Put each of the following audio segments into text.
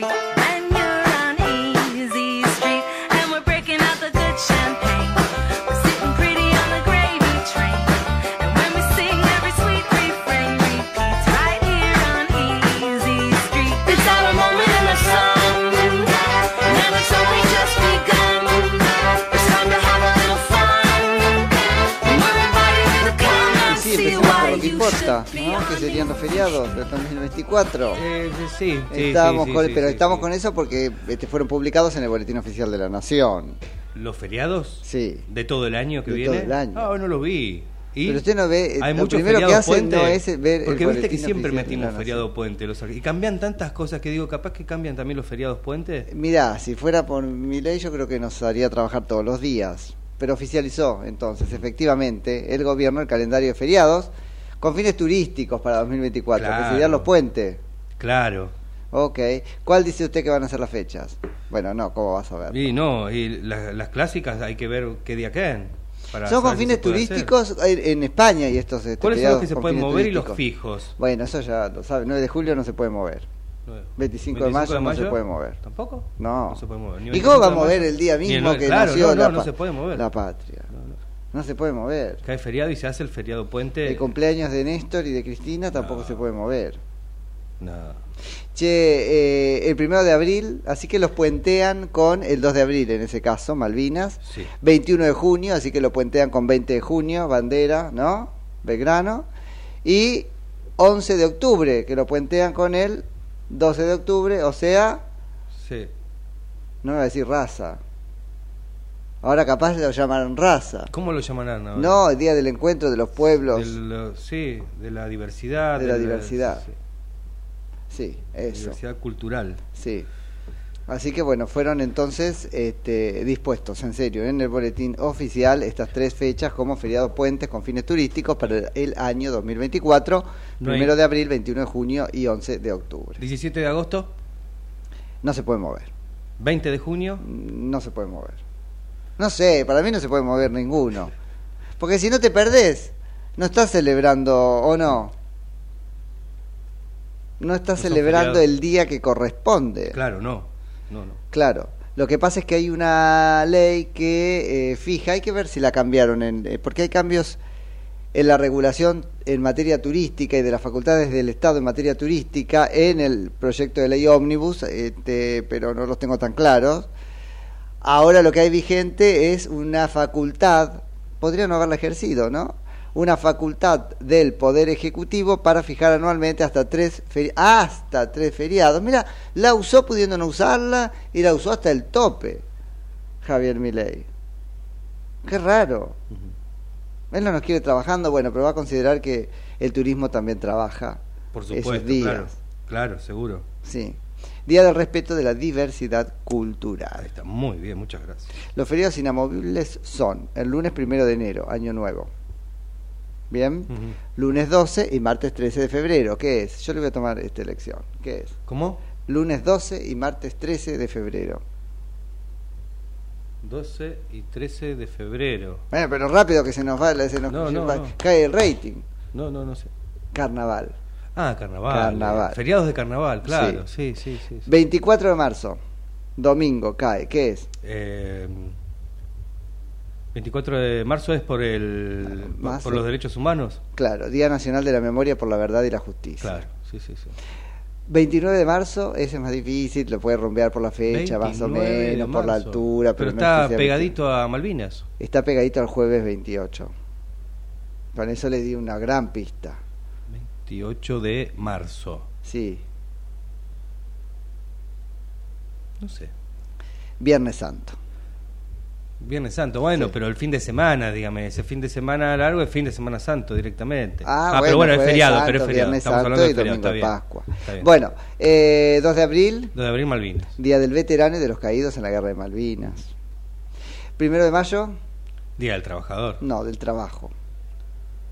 country. ¿No? Que serían los feriados del 2024. Eh, sí, sí, Estábamos sí, con, sí, pero estamos con eso porque este, fueron publicados en el Boletín Oficial de la Nación. ¿Los feriados? Sí. ¿De todo el año que De viene? todo el año. Ah, no lo vi. ¿Y? Pero usted no ve, Hay lo muchos primero que hacen puente. no es ver el Porque viste que siempre de metimos feriado puente. Los, y cambian tantas cosas que digo, capaz que cambian también los feriados puente. Mirá, si fuera por mi ley yo creo que nos haría trabajar todos los días. Pero oficializó entonces efectivamente el gobierno el calendario de feriados con fines turísticos para 2024, que Claro. serían los puentes. Claro. Ok. ¿Cuál dice usted que van a ser las fechas? Bueno, no, ¿cómo vas a ver? Y no, y las clásicas hay que ver qué día quedan. Son con fines hacer. turísticos en, España y estos este, ¿Cuáles son los que se pueden mover y los fijos? Bueno, eso ya lo sabe. 9 de julio no se puede mover. 25, de mayo no se puede mover. ¿Tampoco? No. No se puede mover. Ni ¿Y cómo va a 25 de mover el día mismo que claro, nació no, la, no, no pa- se puede mover. la patria? No se puede mover. Cae feriado y se hace el feriado puente. El cumpleaños de Néstor y de Cristina tampoco se puede mover. No. Che, eh, el primero de abril, así que los puentean con el 2 de abril en ese caso, Malvinas. Sí. 21 de junio, así que lo puentean con 20 de junio, Bandera, ¿no? Belgrano. Y 11 de octubre, que lo puentean con el 12 de octubre, o sea, Sí. no iba a decir raza. Ahora capaz lo llaman raza. ¿Cómo lo llamarán ahora? No, el día del encuentro de los pueblos. Del- lo- sí, de la diversidad. De la diversidad. sí, Sí, eso. diversidad cultural. Sí. Así que bueno, fueron entonces este, dispuestos, en serio, en el boletín oficial estas tres fechas como feriados puentes con fines turísticos para el año 2024, No primero de abril, 21 de junio y 11 de octubre. 17 de agosto, No se puede mover, 20 de junio. no se puede mover. No sé, para mí no se puede mover ninguno. Porque si no te perdés, no estás celebrando o no. No estás celebrando el día que corresponde. Claro, no. No, no. Claro. Lo que pasa es que hay una ley que eh, fija, hay que ver si la cambiaron, en, eh, porque hay cambios en la regulación en materia turística y de las facultades del Estado en materia turística en el proyecto de ley ómnibus, este, pero no los tengo tan claros. Ahora lo que hay vigente es una facultad, podría no haberla ejercido, ¿no? Una facultad del Poder Ejecutivo para fijar anualmente hasta tres, feri- hasta tres feriados. Mira, la usó pudiendo no usarla y la usó hasta el tope, Javier Milei. Qué raro. Él no nos quiere trabajando, bueno, pero va a considerar que el turismo también trabaja Por esos supuesto, días. claro. Claro, seguro. Sí. Día del respeto de la diversidad cultural. Está muy bien, muchas gracias. Los feriados inamovibles son el lunes primero de enero, año nuevo. Bien. Lunes 12 y martes 13 de febrero. ¿Qué es? Yo le voy a tomar esta elección. ¿Qué es? ¿Cómo? Lunes 12 y martes 13 de febrero. 12 y 13 de febrero. Bueno, pero rápido que se nos va, se nos No, no, va- no. cae el rating. No, no, no sé. Carnaval. Ah, carnaval. Carnaval. Feriados de carnaval, claro. Sí, sí, sí. sí. 24 de marzo, domingo, cae. ¿Qué es? Eh, 24 de marzo es por el Más, por los derechos humanos. Claro, Día Nacional de la Memoria por la Verdad y la Justicia. Claro, sí, sí, sí. 29 de marzo, ese es más difícil, lo puede rompear por la fecha, más o 29 de menos, por la altura. Pero, no está pegadito a Malvinas. Está pegadito al jueves 28. Con eso le di una gran pista. 28 de marzo. Sí, No sé. Viernes Santo. Viernes Santo, bueno, Sí. pero el fin de semana, dígame, ese fin de semana largo es fin de Semana Santo directamente. Ah, pero bueno, es feriado, Santo, pero es feriado. Viernes Estamos Santo hablando de y feriado, Domingo está bien. Pascua. Está bien. Bueno, eh, 2 de abril, 2 de abril Malvinas. Día del Veterano y de los Caídos en la Guerra de Malvinas. Primero de mayo, Día del Trabajador. no, del trabajo.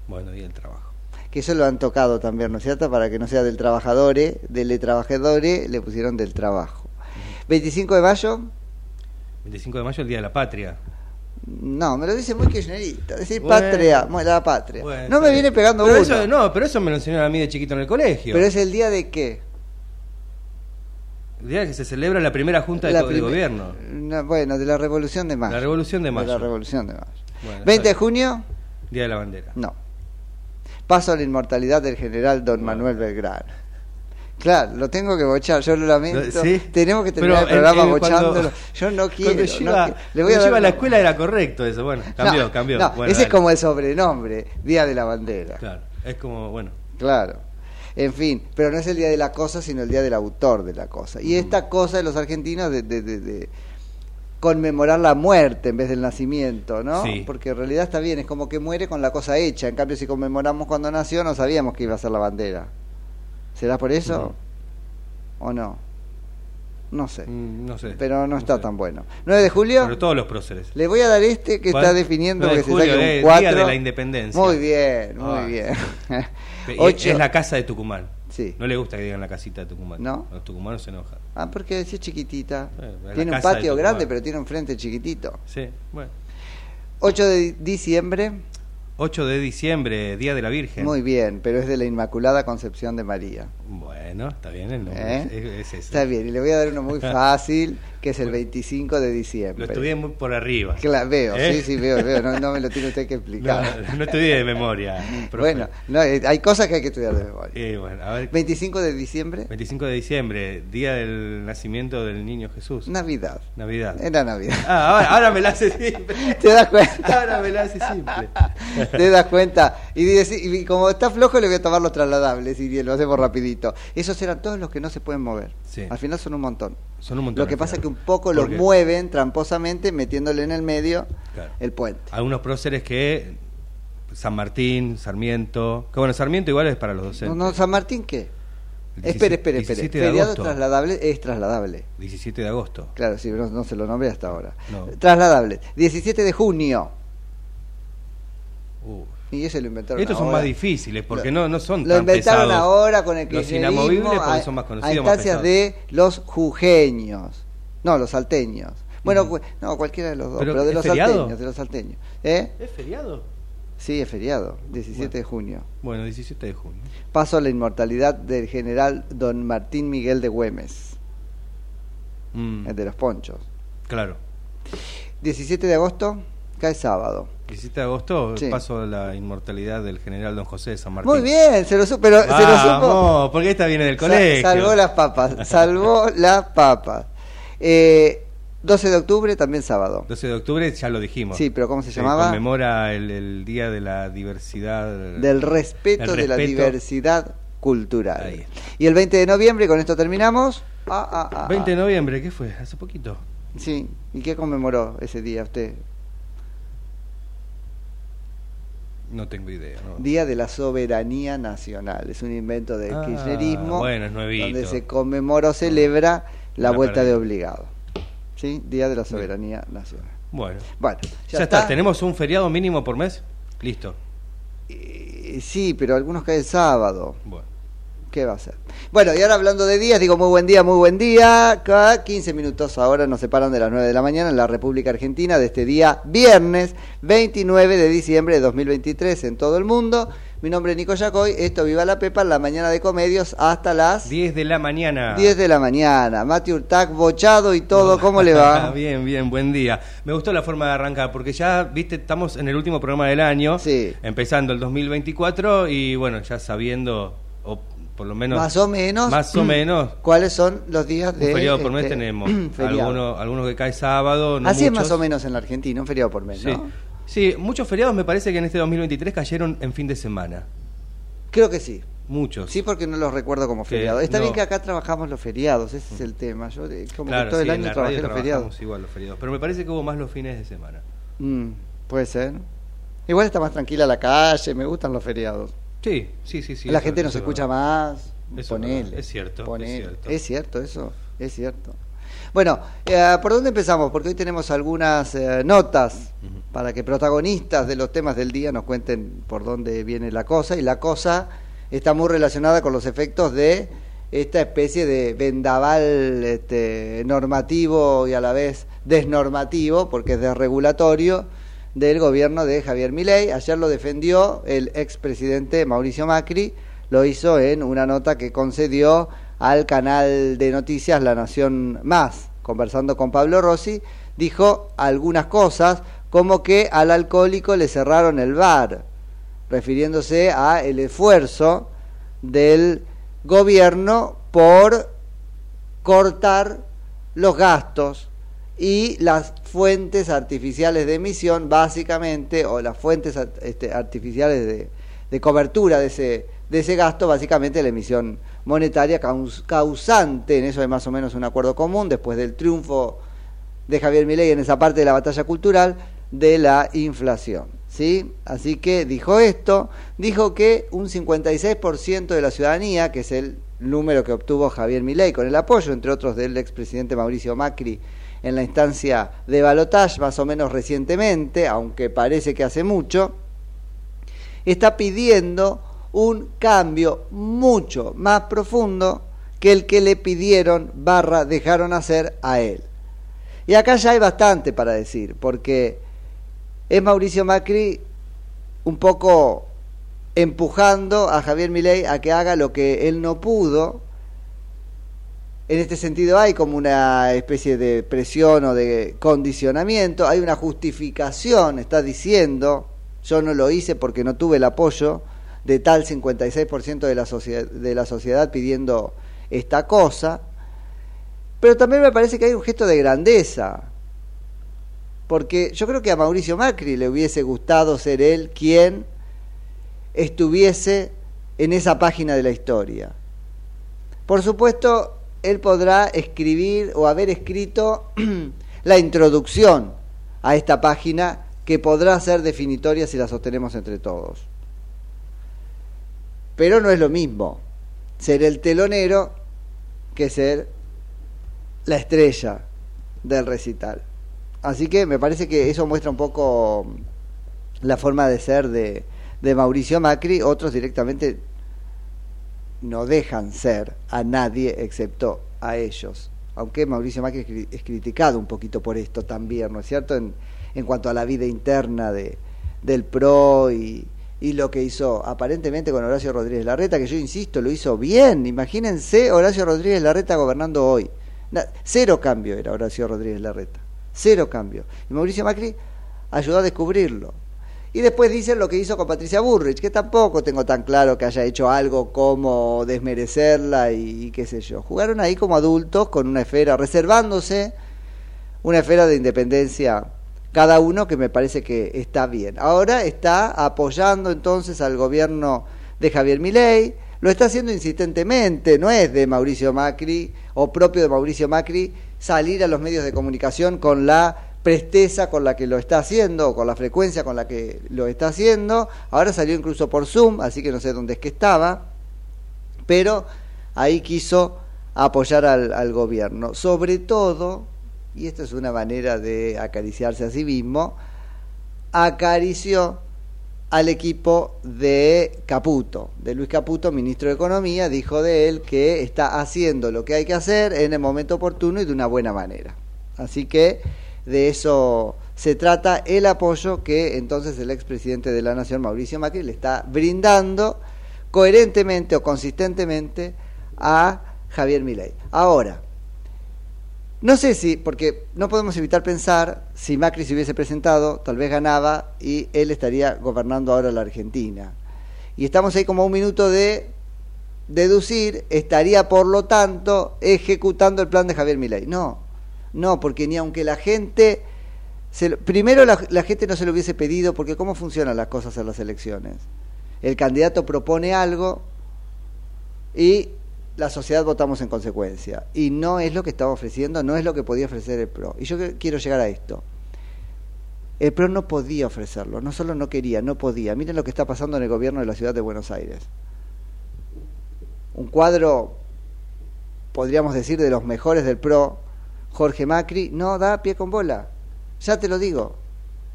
Bueno, Día del Trabajo. Que eso lo han tocado también, ¿no es cierto? Para que no sea del trabajadore, del trabajadore, le pusieron del trabajo. 25 de mayo, 25 de mayo, el Día de la Patria. no, me lo dice muy kirchnerista, decir Bueno. patria, la patria. Bueno, no me viene pegando pero uno. eso, No, pero eso me lo enseñaron a mí de chiquito en el colegio. Pero es el día de qué? El día que se celebra la primera junta de, La de primer- gobierno. No, bueno, de la Revolución de Mayo. La Revolución de Mayo. De la Revolución de Mayo. Bueno, está 20 de junio, Día de la Bandera. no. Paso a la inmortalidad del general don Manuel Belgrano. Claro, lo tengo que bochar, yo lo lamento. ¿Sí? Tenemos que terminar Pero, el programa eh, eh, cuando- bochándolo. Yo no quiero. Cuando no qui- le voy a cuando yo dar iba a la escuela era correcto eso. Bueno, cambió, No, cambió. no, Bueno, ese es como el sobrenombre, Día de la Bandera. Claro, es como, bueno. Claro. En fin, pero no es el día de la cosa, sino el día del autor de la cosa. Y esta cosa de los argentinos de, de- de- de conmemorar la muerte en vez del nacimiento, ¿no? Sí. Porque en realidad está bien, es como que muere con la cosa hecha. En cambio, si conmemoramos cuando nació, no sabíamos que iba a ser la bandera. ¿Será por eso? ¿O no? No sé. Mm, No sé. Pero no está tan bueno. 9 de julio. Pero todos los próceres. Le voy a dar este que ¿Cuál? está definiendo 9 de porque se saque eh, un 4. Día de la Independencia. Muy bien, muy Ah. bien. Es la casa de Tucumán. Sí. No le gusta que digan la casita de Tucumán. ¿No? Los tucumanos se enojan. Ah, porque es chiquitita. Bueno, la tiene un patio grande, pero tiene un frente chiquitito. Sí, bueno. 8 de diciembre, 8 de diciembre, Día de la Virgen. muy bien, pero es de la Inmaculada Concepción de María. Bueno, está bien el nombre. ¿Eh? Es, es ese. Está bien, y le voy a dar uno muy fácil, que es el 25 de Lo diciembre. estudié muy por arriba. Claro, veo, ¿Eh? sí, sí, veo, veo. No, no me lo tiene usted que No, explicar. no estudié de memoria. bueno, no, eh, hay cosas que hay que estudiar de memoria. Eh, bueno, a ver. 25 de diciembre, 25 de diciembre, Día del Nacimiento del Niño Jesús. Navidad. Navidad. Era Navidad. Ah, ahora, ahora me la hace simple. ¿Te das cuenta? Ahora me la hace simple. Te das cuenta. Y, dice- y como está flojo, le voy a tomar los trasladables y lo hacemos rapidito. Esos eran todos los que no se pueden mover. Sí. Al final son un montón. Son un montón. Lo que pasa es que un poco ¿Por los qué? mueven tramposamente metiéndole en el medio Claro. el puente. Algunos próceres que. San Martín, Sarmiento. Que bueno, Sarmiento igual es para los docentes. no, San Martín, ¿qué? Espere, 17 espere, espere. 17 de Feriado trasladable es trasladable. 17 de agosto. Claro, sí, no, no se lo nombré hasta ahora. No. Trasladable. 17 de junio. Uh. Y ese lo inventaron Estos son más difíciles porque Lo- no, no son Lo tan inventaron pesados. ahora con el Los kirchnerismo inamovibles porque a- son más a conocidos, más instancias de los jujeños. No, los salteños. Bueno, no, cualquiera de los dos, Pero, pero, de ¿es los salteños, de los salteños. ¿Eh? ¿Es feriado? Sí, es feriado, 17 Bueno. de junio. Bueno, 17 de junio. Paso a la inmortalidad del general don Martín Miguel de Güemes, Mm, el de los ponchos. claro. 17 de agosto, cae sábado. 17 de agosto Sí. paso a la inmortalidad del general don José de San Martín. Muy bien, se lo supo, pero se lo supo. Vamos, porque esta viene del colegio. salvó las papas, salvó las papas. Eh, 12 de octubre, también sábado. 12 de octubre ya lo dijimos. Sí, pero ¿cómo se llamaba? Conmemora el, el Día de la Diversidad. Del respeto, de la diversidad cultural. Ahí. Y el 20 de noviembre, con esto terminamos. Ah, ah, ah, 20 de ah. noviembre, ¿qué fue? Hace poquito. Sí, ¿y qué conmemoró ese día usted? No tengo idea. no. Día de la Soberanía Nacional. Es un invento del Ah, kirchnerismo bueno, es nuevito. donde se conmemora o celebra la Una vuelta de obligado. ¿Sí? Día de la Soberanía Nacional. Bueno. Bueno, Ya, ya, está. ¿Tenemos un feriado mínimo por mes? Listo. Eh, Sí, pero algunos caen sábado. Bueno. ¿Qué va a ser? Bueno, y ahora hablando de días, digo muy buen día, muy buen día. Cada 15 minutos ahora nos separan de las 9 de la mañana en la República Argentina de este día viernes 29 de diciembre de 2023 en todo el mundo. Mi nombre es Nico Yacoy, esto Viva la Pepa, la mañana de comedios hasta las 10 de la mañana. 10 de la mañana. Mati Urtac, bochado y todo, ¿cómo le va? bien, bien, buen día. Me gustó la forma de arrancar porque ya, viste, estamos en el último programa del año, empezando el 2024 y bueno, ya sabiendo, por lo menos... Más o menos. Más o menos. ¿Cuáles son los días de Un feriado por mes este, tenemos. Algunos, algunos que cae sábado, no Así es muchos. más o menos en la Argentina, un feriado por mes, Sí. ¿no? Sí, muchos feriados me parece que en este 2023 cayeron en fin de semana. Creo que sí. Muchos. Sí, porque no los recuerdo como feriados. Está no. bien que acá trabajamos los feriados, ese es el tema. Yo eh, como Claro, que todo el sí, en año trabajé los feriados. igual los feriados. Pero me parece que hubo más los fines de semana. Mm, puede ser. Igual está más tranquila la calle, me gustan los feriados. Sí, sí, sí. sí la gente nos escucha más. Eso es ponele, es cierto, ponele. es cierto. Es cierto eso, es cierto. Bueno, eh, ¿por dónde empezamos? Porque hoy tenemos algunas eh, notas para que protagonistas de los temas del día nos cuenten por dónde viene la cosa. Y la cosa está muy relacionada con los efectos de esta especie de vendaval este, normativo y a la vez desnormativo, porque es desregulatorio, del gobierno de Javier Milei. Ayer lo defendió el expresidente Mauricio Macri, lo hizo en una nota que concedió al canal de noticias La Nación Más, conversando con Pablo Rossi, dijo algunas cosas como que al alcohólico le cerraron el bar, refiriéndose a el esfuerzo del gobierno por cortar los gastos y las fuentes artificiales de emisión, básicamente, o las fuentes este, artificiales de, de cobertura de ese, de ese gasto, básicamente la emisión monetaria caus- causante, en eso hay más o menos un acuerdo común, después del triunfo de Javier Milei en esa parte de la batalla cultural, de la inflación. ¿sí? Así que dijo esto, dijo que un 56% de la ciudadanía, que es el número que obtuvo Javier Milei con el apoyo, entre otros, del expresidente Mauricio Macri en la instancia de balotage, más o menos recientemente, aunque parece que hace mucho, está pidiendo un cambio mucho más profundo que el que le pidieron barra dejaron hacer a él. Y acá ya hay bastante para decir, porque es Mauricio Macri un poco empujando a Javier Milei a que haga lo que él no pudo. En este sentido hay como una especie de presión o de condicionamiento, hay una justificación, está diciendo, yo no lo hice porque no tuve el apoyo de tal 56% de la, sociedad, de la sociedad pidiendo esta cosa, pero también me parece que hay un gesto de grandeza, porque yo creo que a Mauricio Macri le hubiese gustado ser él quien estuviese en esa página de la historia. Por supuesto, él podrá escribir o haber escrito la introducción a esta página que podrá ser definitoria si la sostenemos entre todos. Pero no es lo mismo ser el telonero que ser la estrella del recital. Así que me parece que eso muestra un poco la forma de ser de, de Mauricio Macri. Otros directamente no dejan ser a nadie excepto a ellos. Aunque Mauricio Macri es cri- es criticado un poquito por esto también, ¿no es cierto? En, en cuanto a la vida interna de, del PRO y, y lo que hizo aparentemente con Horacio Rodríguez Larreta, que yo insisto, lo hizo bien. Imagínense Horacio Rodríguez Larreta gobernando hoy. Cero cambio era Horacio Rodríguez Larreta. Cero cambio. Y Mauricio Macri ayudó a descubrirlo. Y después dicen lo que hizo con Patricia Burrich, que tampoco tengo tan claro que haya hecho algo como desmerecerla y, qué sé yo. Jugaron ahí como adultos con una esfera, reservándose una esfera de independencia cada uno que me parece que está bien. Ahora está apoyando entonces al gobierno de Javier Milei, lo está haciendo insistentemente, no es de Mauricio Macri o propio de Mauricio Macri salir a los medios de comunicación con la presteza con la que lo está haciendo o con la frecuencia con la que lo está haciendo. Ahora salió incluso por Zoom, así que no sé dónde es que estaba, pero ahí quiso apoyar al, al gobierno. Sobre todo, y esto es una manera de acariciarse a sí mismo, acarició al equipo de Caputo, de Luis Caputo, ministro de Economía, dijo de él que está haciendo lo que hay que hacer en el momento oportuno y de una buena manera. Así que de eso se trata el apoyo que entonces el expresidente de la Nación, Mauricio Macri, le está brindando coherentemente o consistentemente a Javier Milei. Ahora, no sé si, porque no podemos evitar pensar, si Macri se hubiese presentado, tal vez ganaba y él estaría gobernando ahora la Argentina. Y estamos ahí como un minuto de deducir, estaría por lo tanto ejecutando el plan de Javier Milei. No, no, porque ni aunque la gente... Se, primero la, la gente no se lo hubiese pedido, porque ¿cómo funcionan las cosas en las elecciones? El candidato propone algo y la sociedad votamos en consecuencia. Y no es lo que estaba ofreciendo, no es lo que podía ofrecer el PRO. Y yo quiero llegar a esto. El PRO no podía ofrecerlo, no solo no quería, no podía. Miren lo que está pasando en el gobierno de la ciudad de Buenos Aires. Un cuadro, podríamos decir, de los mejores del PRO, Jorge Macri, no da pie con bola. Ya te lo digo,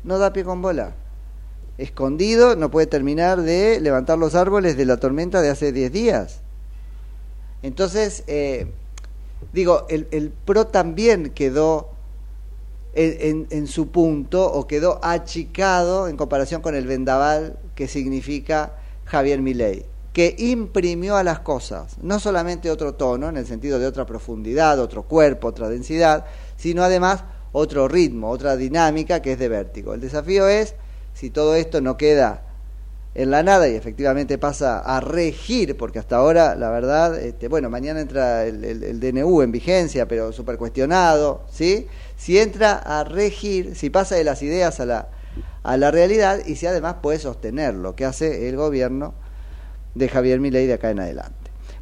no da pie con bola. Escondido, no puede terminar de levantar los árboles de la tormenta de hace 10 días entonces, eh, digo, el, el, PRO también quedó en, en, su punto o quedó achicado en comparación con el vendaval que significa Javier Milei, que imprimió a las cosas no solamente otro tono, en el sentido de otra profundidad, otro cuerpo, otra densidad, sino además otro ritmo, otra dinámica que es de vértigo. El desafío es, si todo esto no queda en la nada y efectivamente pasa a regir, porque hasta ahora, la verdad, este, bueno, mañana entra el, DNU en vigencia, pero súper cuestionado, ¿sí? Si entra a regir, si pasa de las ideas a la, a la realidad y si además puede sostener lo que hace el gobierno de Javier Milei de acá en adelante.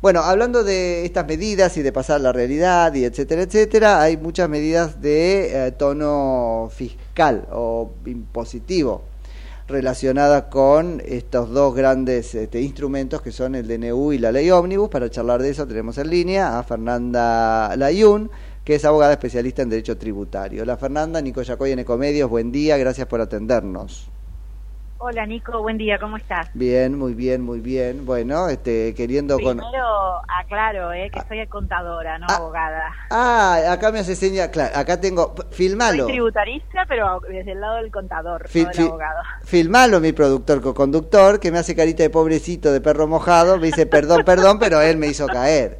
Bueno, hablando de estas medidas y de pasar la realidad y etcétera, etcétera, hay muchas medidas de eh, tono fiscal o impositivo relacionadas con estos dos grandes este, instrumentos que son el DNU y la ley ómnibus. Para charlar de eso tenemos en línea a Fernanda Layún, que es abogada especialista en Derecho Tributario. La Fernanda, Nico Yacoy en Ecomedios, buen día, gracias por atendernos. Hola Nico, buen día, ¿cómo estás? Bien, muy bien, muy bien. Bueno, este, queriendo Primero aclaro, eh, que soy contadora, no ah, abogada. Ah, acá me hace señal, claro, acá tengo, filmalo. Soy tributarista, pero desde el lado del contador, no del abogado. Filmalo, mi productor co-conductor, que me hace carita de pobrecito, de perro mojado, me dice perdón, perdón, pero él me hizo caer.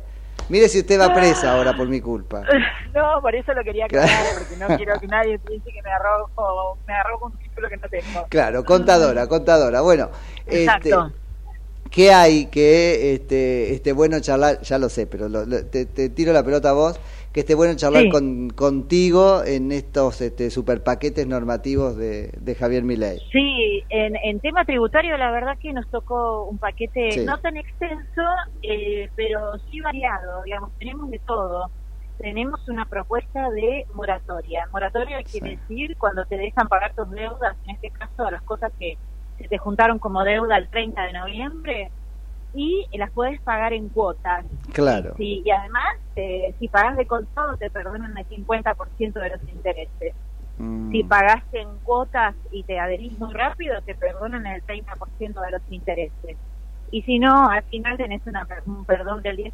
Mire si usted va presa ahora por mi culpa. No, por eso lo quería aclarar, porque no quiero que nadie piense que me arrojo, me arrojo un título que no tengo. Claro, contadora, contadora. Bueno, Exacto. Este, ¿qué hay que este, este bueno charlar? Ya lo sé, pero lo, lo, te, te, tiro la pelota a vos que esté bueno charlar sí. con, contigo en estos este, super paquetes normativos de, de Javier Milei. Sí, en, en, tema tributario la verdad que nos tocó un paquete sí. no tan extenso, eh, pero sí variado, digamos, tenemos de todo. Tenemos una propuesta de moratoria. Moratoria sí. quiere decir cuando te dejan pagar tus deudas, en este caso a las cosas que se te juntaron como deuda el 30 de noviembre, y las puedes pagar en cuotas. Claro. Sí, y además, eh, si pagas de contado, te perdonan el 50% de los intereses. Mm. Si pagaste en cuotas y te adherís muy rápido, te perdonan el 30% de los intereses. Y si no, al final tenés una, un perdón del 10%,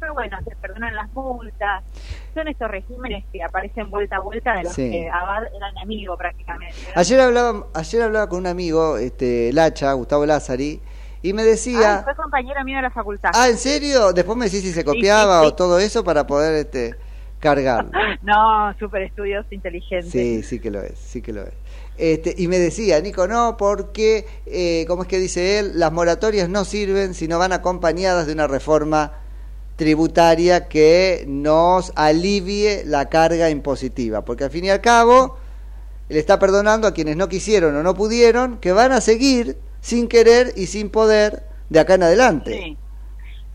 pero bueno, te perdonan las multas. Son estos regímenes que aparecen vuelta a vuelta de los sí. que Abad era enemigo prácticamente. ¿no? Ayer hablaba, ayer hablaba con un amigo, este Lacha, Gustavo Lázari, y me decía... Ay, fue compañero mío de la facultad. Ah, ¿en serio? Después me decís si se copiaba sí, sí, sí. o todo eso para poder este cargarlo. no, súper estudioso, inteligente. Sí, sí que lo es, sí que lo es. Este, y me decía, Nico, no, porque, eh, como es que dice él, las moratorias no sirven si no van acompañadas de una reforma tributaria que nos alivie la carga impositiva, porque al fin y al cabo le está perdonando a quienes no quisieron o no pudieron, que van a seguir sin querer y sin poder de acá en adelante. Sí.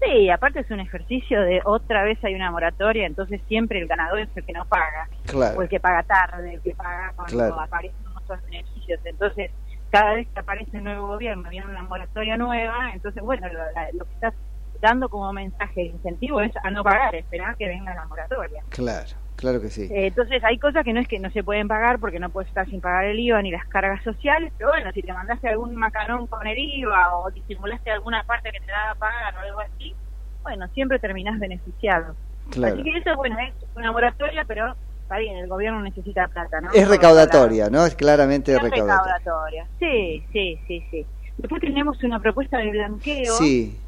Sí, aparte es un ejercicio de otra vez hay una moratoria, entonces siempre el ganador es el que no paga, Claro. o el que paga tarde, el que paga cuando Claro. aparecen otros beneficios. Entonces, cada vez que aparece un nuevo gobierno, viene una moratoria nueva, entonces, bueno, lo, que estás dando como mensaje de incentivo es a no pagar, esperar que venga la moratoria. Claro, claro que sí. Eh, entonces hay cosas que no es que no se pueden pagar porque no puedes estar sin pagar el IVA ni las cargas sociales, pero bueno, si te mandaste algún macarón con el IVA o disimulaste alguna parte que te daba a pagar o algo así, bueno, siempre terminás beneficiado. Claro. Así que eso, bueno, es una moratoria, pero está bien, el gobierno necesita plata, ¿no? Es recaudatoria, ¿no? Es claramente Es recaudatoria. recaudatoria. Sí, sí, sí, sí. Después tenemos una propuesta de blanqueo. Sí.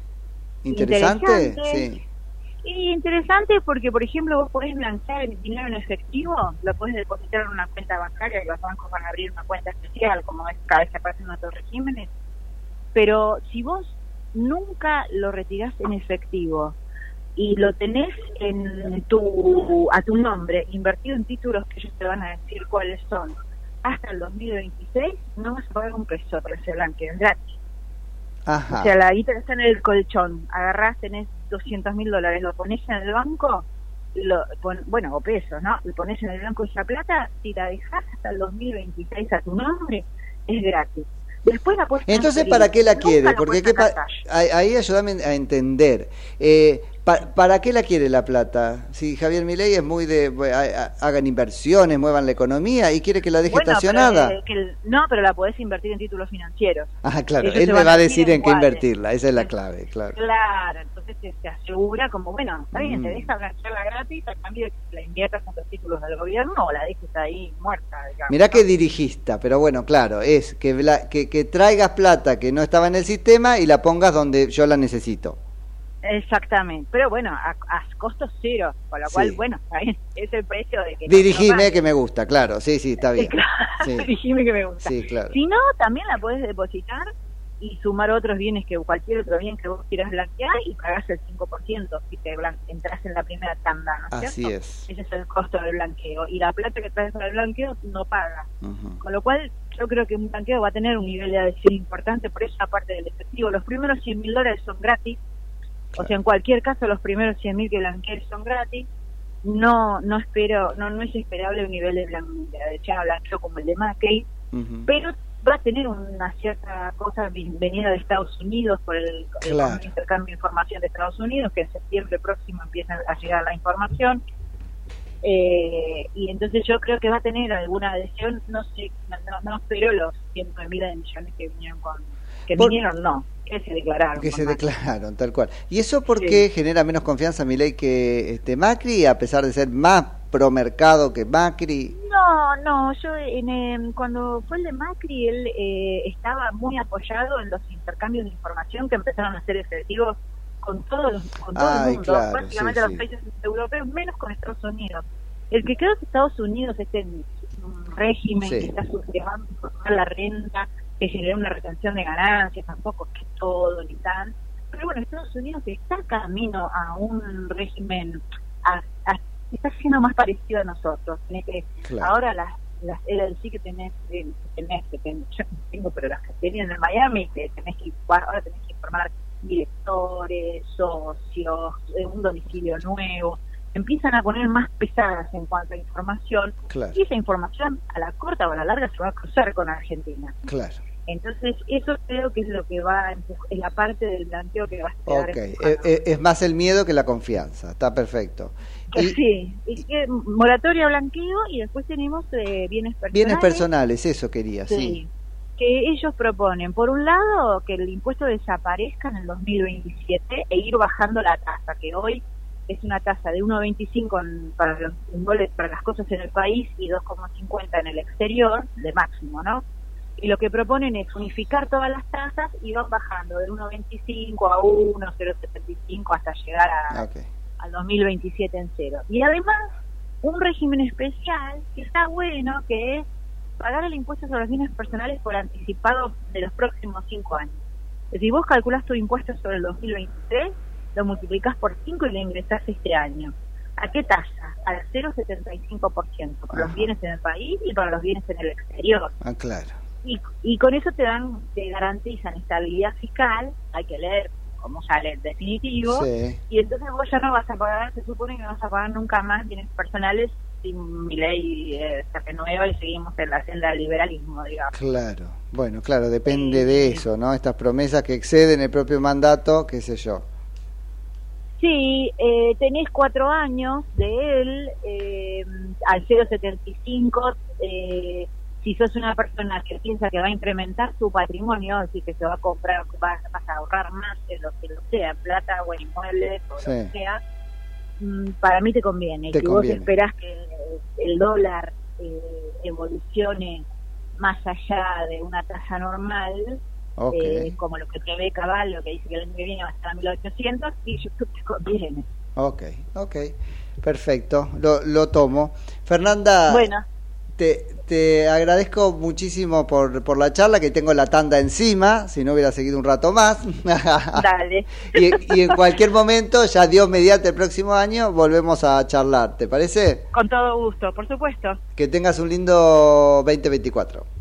Interesante, Interesante. sí. Y interesante porque, por ejemplo, vos podés blanquear el dinero en efectivo, lo podés depositar en una cuenta bancaria, que los bancos van a abrir una cuenta especial, como es cada vez que aparecen otros regímenes. Pero si vos nunca lo retirás en efectivo y lo tenés en tu, a tu nombre, invertido en títulos que ellos te van a decir cuáles son, hasta el 2026, no vas a pagar un peso por ese blanqueo, es gratis. Ajá. O sea, la guita está en el colchón. Agarrás, tenés 200 mil dólares, lo pones en el banco, lo pon- bueno, o pesos, ¿no? Lo pones en el banco esa plata, si la dejás hasta el 2026 a tu nombre, es gratis. Después la Entonces. ¿para qué la quiere? Porque qué pa- ahí, ahí ayúdame a entender. Eh, pa- ¿Para qué la quiere la plata? Si Javier Milei es muy de hagan inversiones, muevan la economía y quiere que la deje Bueno, pero, estacionada. eh, que el- no, pero la podés invertir en títulos financieros. Ah, claro, él me va a decir en qué invertirla, esa es la clave, claro. Claro, entonces te, te asegura como, bueno, está bien, te Mm. deja blanquearla gratis a cambio de que la inviertas en los títulos del gobierno o la dejes ahí muerta, digamos. Mirá que dirigista, pero bueno, claro, es que, bla- que, que traigas plata que no estaba en el sistema y la pongas donde yo la necesito. Exactamente, pero bueno, a, a costos cero, con lo Sí. cual, bueno, está bien, es el precio de que... no Dirigime que me gusta, claro, sí, sí, está bien. Claro, Sí. dirigime que me gusta. Sí, claro. Si no, también la podés depositar y sumar otros bienes que cualquier otro bien que vos quieras blanquear y pagás el 5% si te entras en la primera tanda, ¿no Así cierto? es. Ese es el costo del blanqueo y la plata que traes para el blanqueo no paga. Con lo cual, yo creo que un blanqueo va a tener un nivel de adhesión importante por esa parte del efectivo. Los primeros 100 mil dólares son gratis, o sea, en cualquier caso, los primeros 100 mil que blanquees son gratis. No no espero, no no es esperable un nivel de, blan- de adhesión a blanqueo como el de Macri, pero va a tener una cierta cosa venida de Estados Unidos por el, el Claro. intercambio de información de Estados Unidos, que en septiembre próximo empieza a llegar la información. Eh, y entonces yo creo que va a tener alguna adhesión, no sé, no, no, no espero los cientos de miles de millones que vinieron con, que Por- vinieron no, que se declararon. Que se Macri. declararon, tal cual. ¿Y eso por Sí. genera menos confianza a Milei que este Macri, a pesar de ser más pro mercado que Macri? No, no, yo en, em, cuando fue el de Macri, él eh, estaba muy apoyado en los intercambios de información que empezaron a ser efectivos con todos los, con todo Ay, el mundo, claro, prácticamente sí, los sí. países europeos, menos con Estados Unidos. El que creo que Estados Unidos este un régimen que está sujeando la renta, que genera una retención de ganancias, tampoco es que todo ni tan. Pero bueno, Estados Unidos está camino a un régimen, a, a- está siendo más parecido a nosotros. Tenés que, Claro. Ahora las, las LLC que tenés, que tenés, que ten- yo no tengo, pero las que tenían en Miami, que tenés que ahora tenés que informar directores, socios, eh, un domicilio nuevo, empiezan a poner más pesadas en cuanto a información Claro. y esa información a la corta o a la larga se va a cruzar con Argentina. Claro. Entonces, eso creo que es lo que va es la parte del blanqueo que va a estar Ok, eh, eh, es más el miedo que la confianza, está perfecto. Y sí, y que moratoria blanqueo y después tenemos eh, bienes personales. bienes personales, eso quería, sí. Sí, que ellos proponen, por un lado, que el impuesto desaparezca en el 2027 e ir bajando la tasa, que hoy es una tasa de 1,25 en- para, los dólares para las cosas en el país y 2,50 en el exterior, de máximo, ¿no? Y lo que proponen es unificar todas las tasas y van bajando del 1,25 a 1, 0,75 hasta llegar a, Ok. al 2027 en cero. Y además, un régimen especial que está bueno, que es pagar el impuesto sobre los bienes personales por anticipado de los próximos cinco años. Es decir, vos calculás tu impuesto sobre el 2023, lo multiplicás por 5 y lo ingresás este año. ¿A qué tasa? Al 0,75% para los bienes en el país y para los bienes en el exterior. Ah, claro. Y, y con eso te dan, te garantizan estabilidad fiscal, hay que leer como sale definitivo, Sí. y entonces vos ya no vas a pagar, se supone que no vas a pagar nunca más bienes personales si mi ley eh, se renueva y seguimos en la senda del liberalismo, digamos. Claro, bueno, claro, depende de eso, ¿no? Estas promesas que exceden el propio mandato, qué sé yo. Sí, eh, tenés cuatro años de él, eh, al 0,75, eh, si sos una persona que piensa que va a incrementar su patrimonio, así que se va a comprar, vas, vas a ahorrar más en lo que lo sea, plata o en inmuebles o Sí. lo que sea, mm, para mí te conviene. Te si conviene. vos esperás que el dólar eh, evolucione más allá de una tasa normal, Ok. eh, como lo que prevé Caballo, que dice que el año que viene va a estar a 1800, sí, yo creo que conviene. Ok, ok, perfecto, lo, lo tomo. Fernanda, Bueno. te, te agradezco muchísimo por, por la charla, que tengo la tanda encima, si no hubiera seguido un rato más. Dale. y, y en cualquier momento, ya Dios mediante el próximo año, volvemos a charlar, ¿te parece? Con todo gusto, por supuesto. Que tengas un lindo 2024.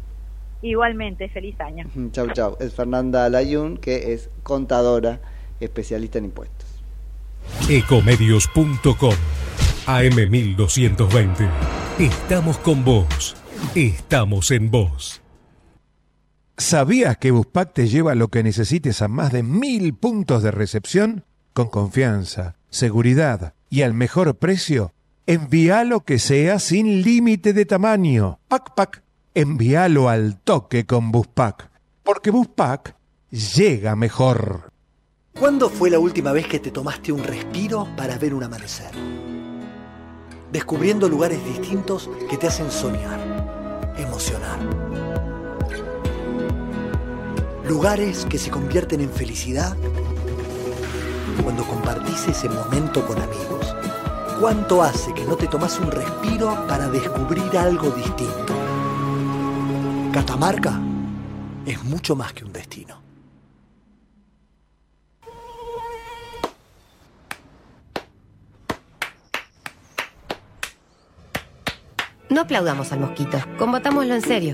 Igualmente, feliz año. Chau, chau. Es Fernanda Layun, que es contadora, especialista en impuestos. Ecomedios.com AM1220. Estamos con vos. Estamos en vos. ¿Sabías que Buspack te lleva lo que necesites a más de mil puntos de recepción? Con confianza, seguridad y al mejor precio. Envía lo que sea sin límite de tamaño. Pac Pac. Envíalo al toque con Buspack. Porque Buspack llega mejor. ¿Cuándo fue la última vez que te tomaste un respiro para ver un amanecer? Descubriendo lugares distintos que te hacen soñar, emocionar. Lugares que se convierten en felicidad cuando compartís ese momento con amigos. ¿Cuánto hace que no te tomas un respiro para descubrir algo distinto? Catamarca es mucho más que un destino. No aplaudamos al mosquito, combatámoslo en serio.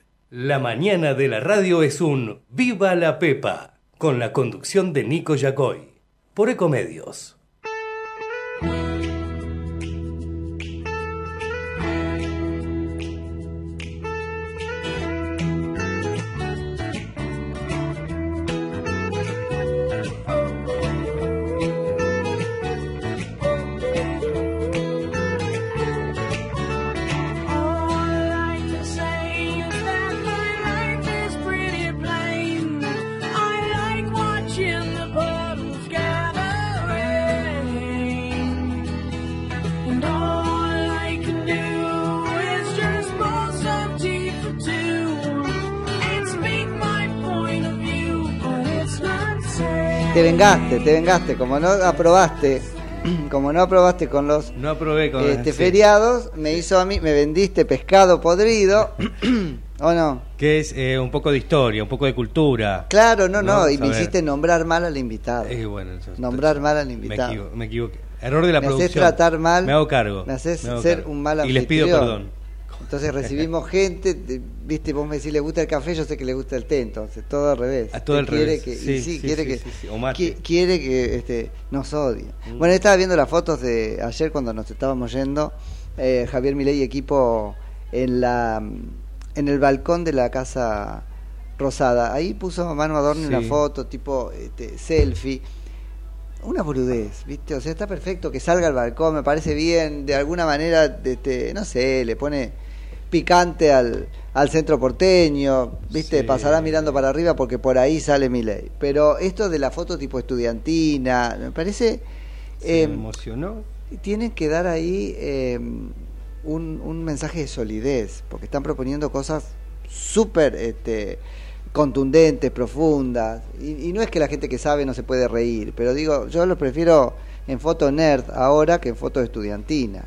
La mañana de la radio es un Viva la Pepa, con la conducción de Nico Yacoy, por Ecomedios. Vengaste, te vengaste. Como no aprobaste, como no aprobaste con los No aprobé con este, sí. feriados, me hizo a mí, me vendiste pescado podrido, ¿o no? Que es eh, un poco de historia, un poco de cultura. Claro, no, no, y me hiciste nombrar mal al invitado. Eh, bueno, nombrar mal al me, invitado. equivo- me equivoqué. Error de la me haces producción. tratar mal. Me hago cargo. Me haces hago ser cargo. un mal Y les pido anfitrión. perdón. Entonces recibimos gente, te- viste, vos me decís le gusta el café, yo sé que le gusta el té, entonces todo al revés. A todo al quiere revés. Que, y Sí, quiere que quiere que este, nos odie. Mm. Bueno, estaba viendo las fotos de ayer cuando nos estábamos yendo, eh, Javier Milei y equipo en la en el balcón de la casa Rosada. Ahí puso Manu Adorni Sí. una foto tipo este, selfie. una boludez, ¿viste? O sea, está perfecto que salga al balcón, me parece bien, de alguna manera, este, no sé, le pone picante al, al centro porteño, ¿viste? Pasará mirando para arriba porque por ahí sale mi ley. Pero esto de la foto tipo estudiantina, me parece... ¿Se em, emocionó? Tienen que dar ahí em, un, un mensaje de solidez, porque están proponiendo cosas súper... Este, contundentes, profundas. Y, no es que la gente que sabe no se puede reír, pero digo, yo lo prefiero en foto nerd ahora que en foto estudiantina.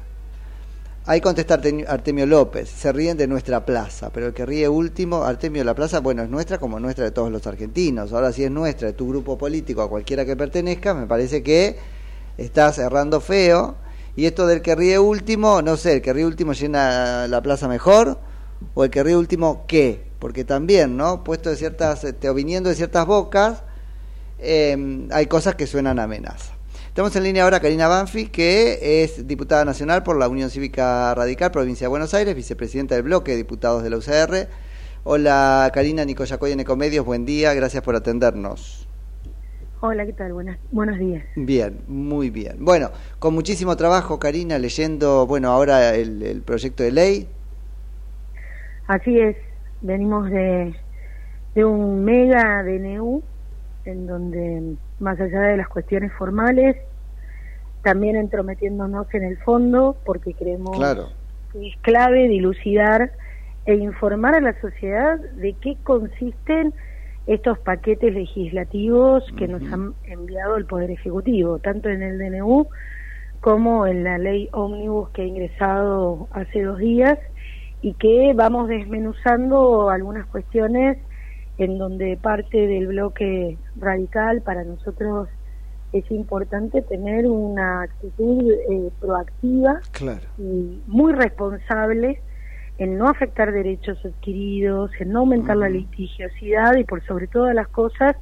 Ahí contesta Artemio López, se ríen de nuestra plaza, pero el que ríe último, Artemio, la plaza, bueno, es nuestra como nuestra de todos los argentinos. Ahora si es nuestra, de tu grupo político, a cualquiera que pertenezca, me parece que estás errando feo. Y esto del que ríe último, no sé, el que ríe último llena la plaza mejor, o el que ríe último, ¿qué? porque también, ¿no? Puesto de ciertas, este, o viniendo de ciertas bocas, em, hay cosas que suenan a amenaza. Estamos en línea ahora Karina Banfi, que es diputada nacional por la Unión Cívica Radical, provincia de Buenos Aires, vicepresidenta del bloque de diputados de la UCR. Hola Karina Nicoyacoy en Ecomedios, buen día, gracias por atendernos. Hola, ¿qué tal? Buenas, buenos días. Bien, muy bien. Bueno, con muchísimo trabajo, Karina, leyendo, bueno, ahora el proyecto de ley. Así es, venimos de, de un mega DNU en donde más allá de las cuestiones formales también entrometiéndonos en el fondo porque creemos que es clave dilucidar e informar a la sociedad de qué consisten estos paquetes legislativos que nos han enviado el Poder Ejecutivo, tanto en el DNU como en la ley ómnibus que ha ingresado hace dos días y que vamos desmenuzando algunas cuestiones en donde parte del bloque radical para nosotros es importante tener una actitud eh, proactiva y muy responsable en no afectar derechos adquiridos, en no aumentar la litigiosidad y por sobre todas las cosas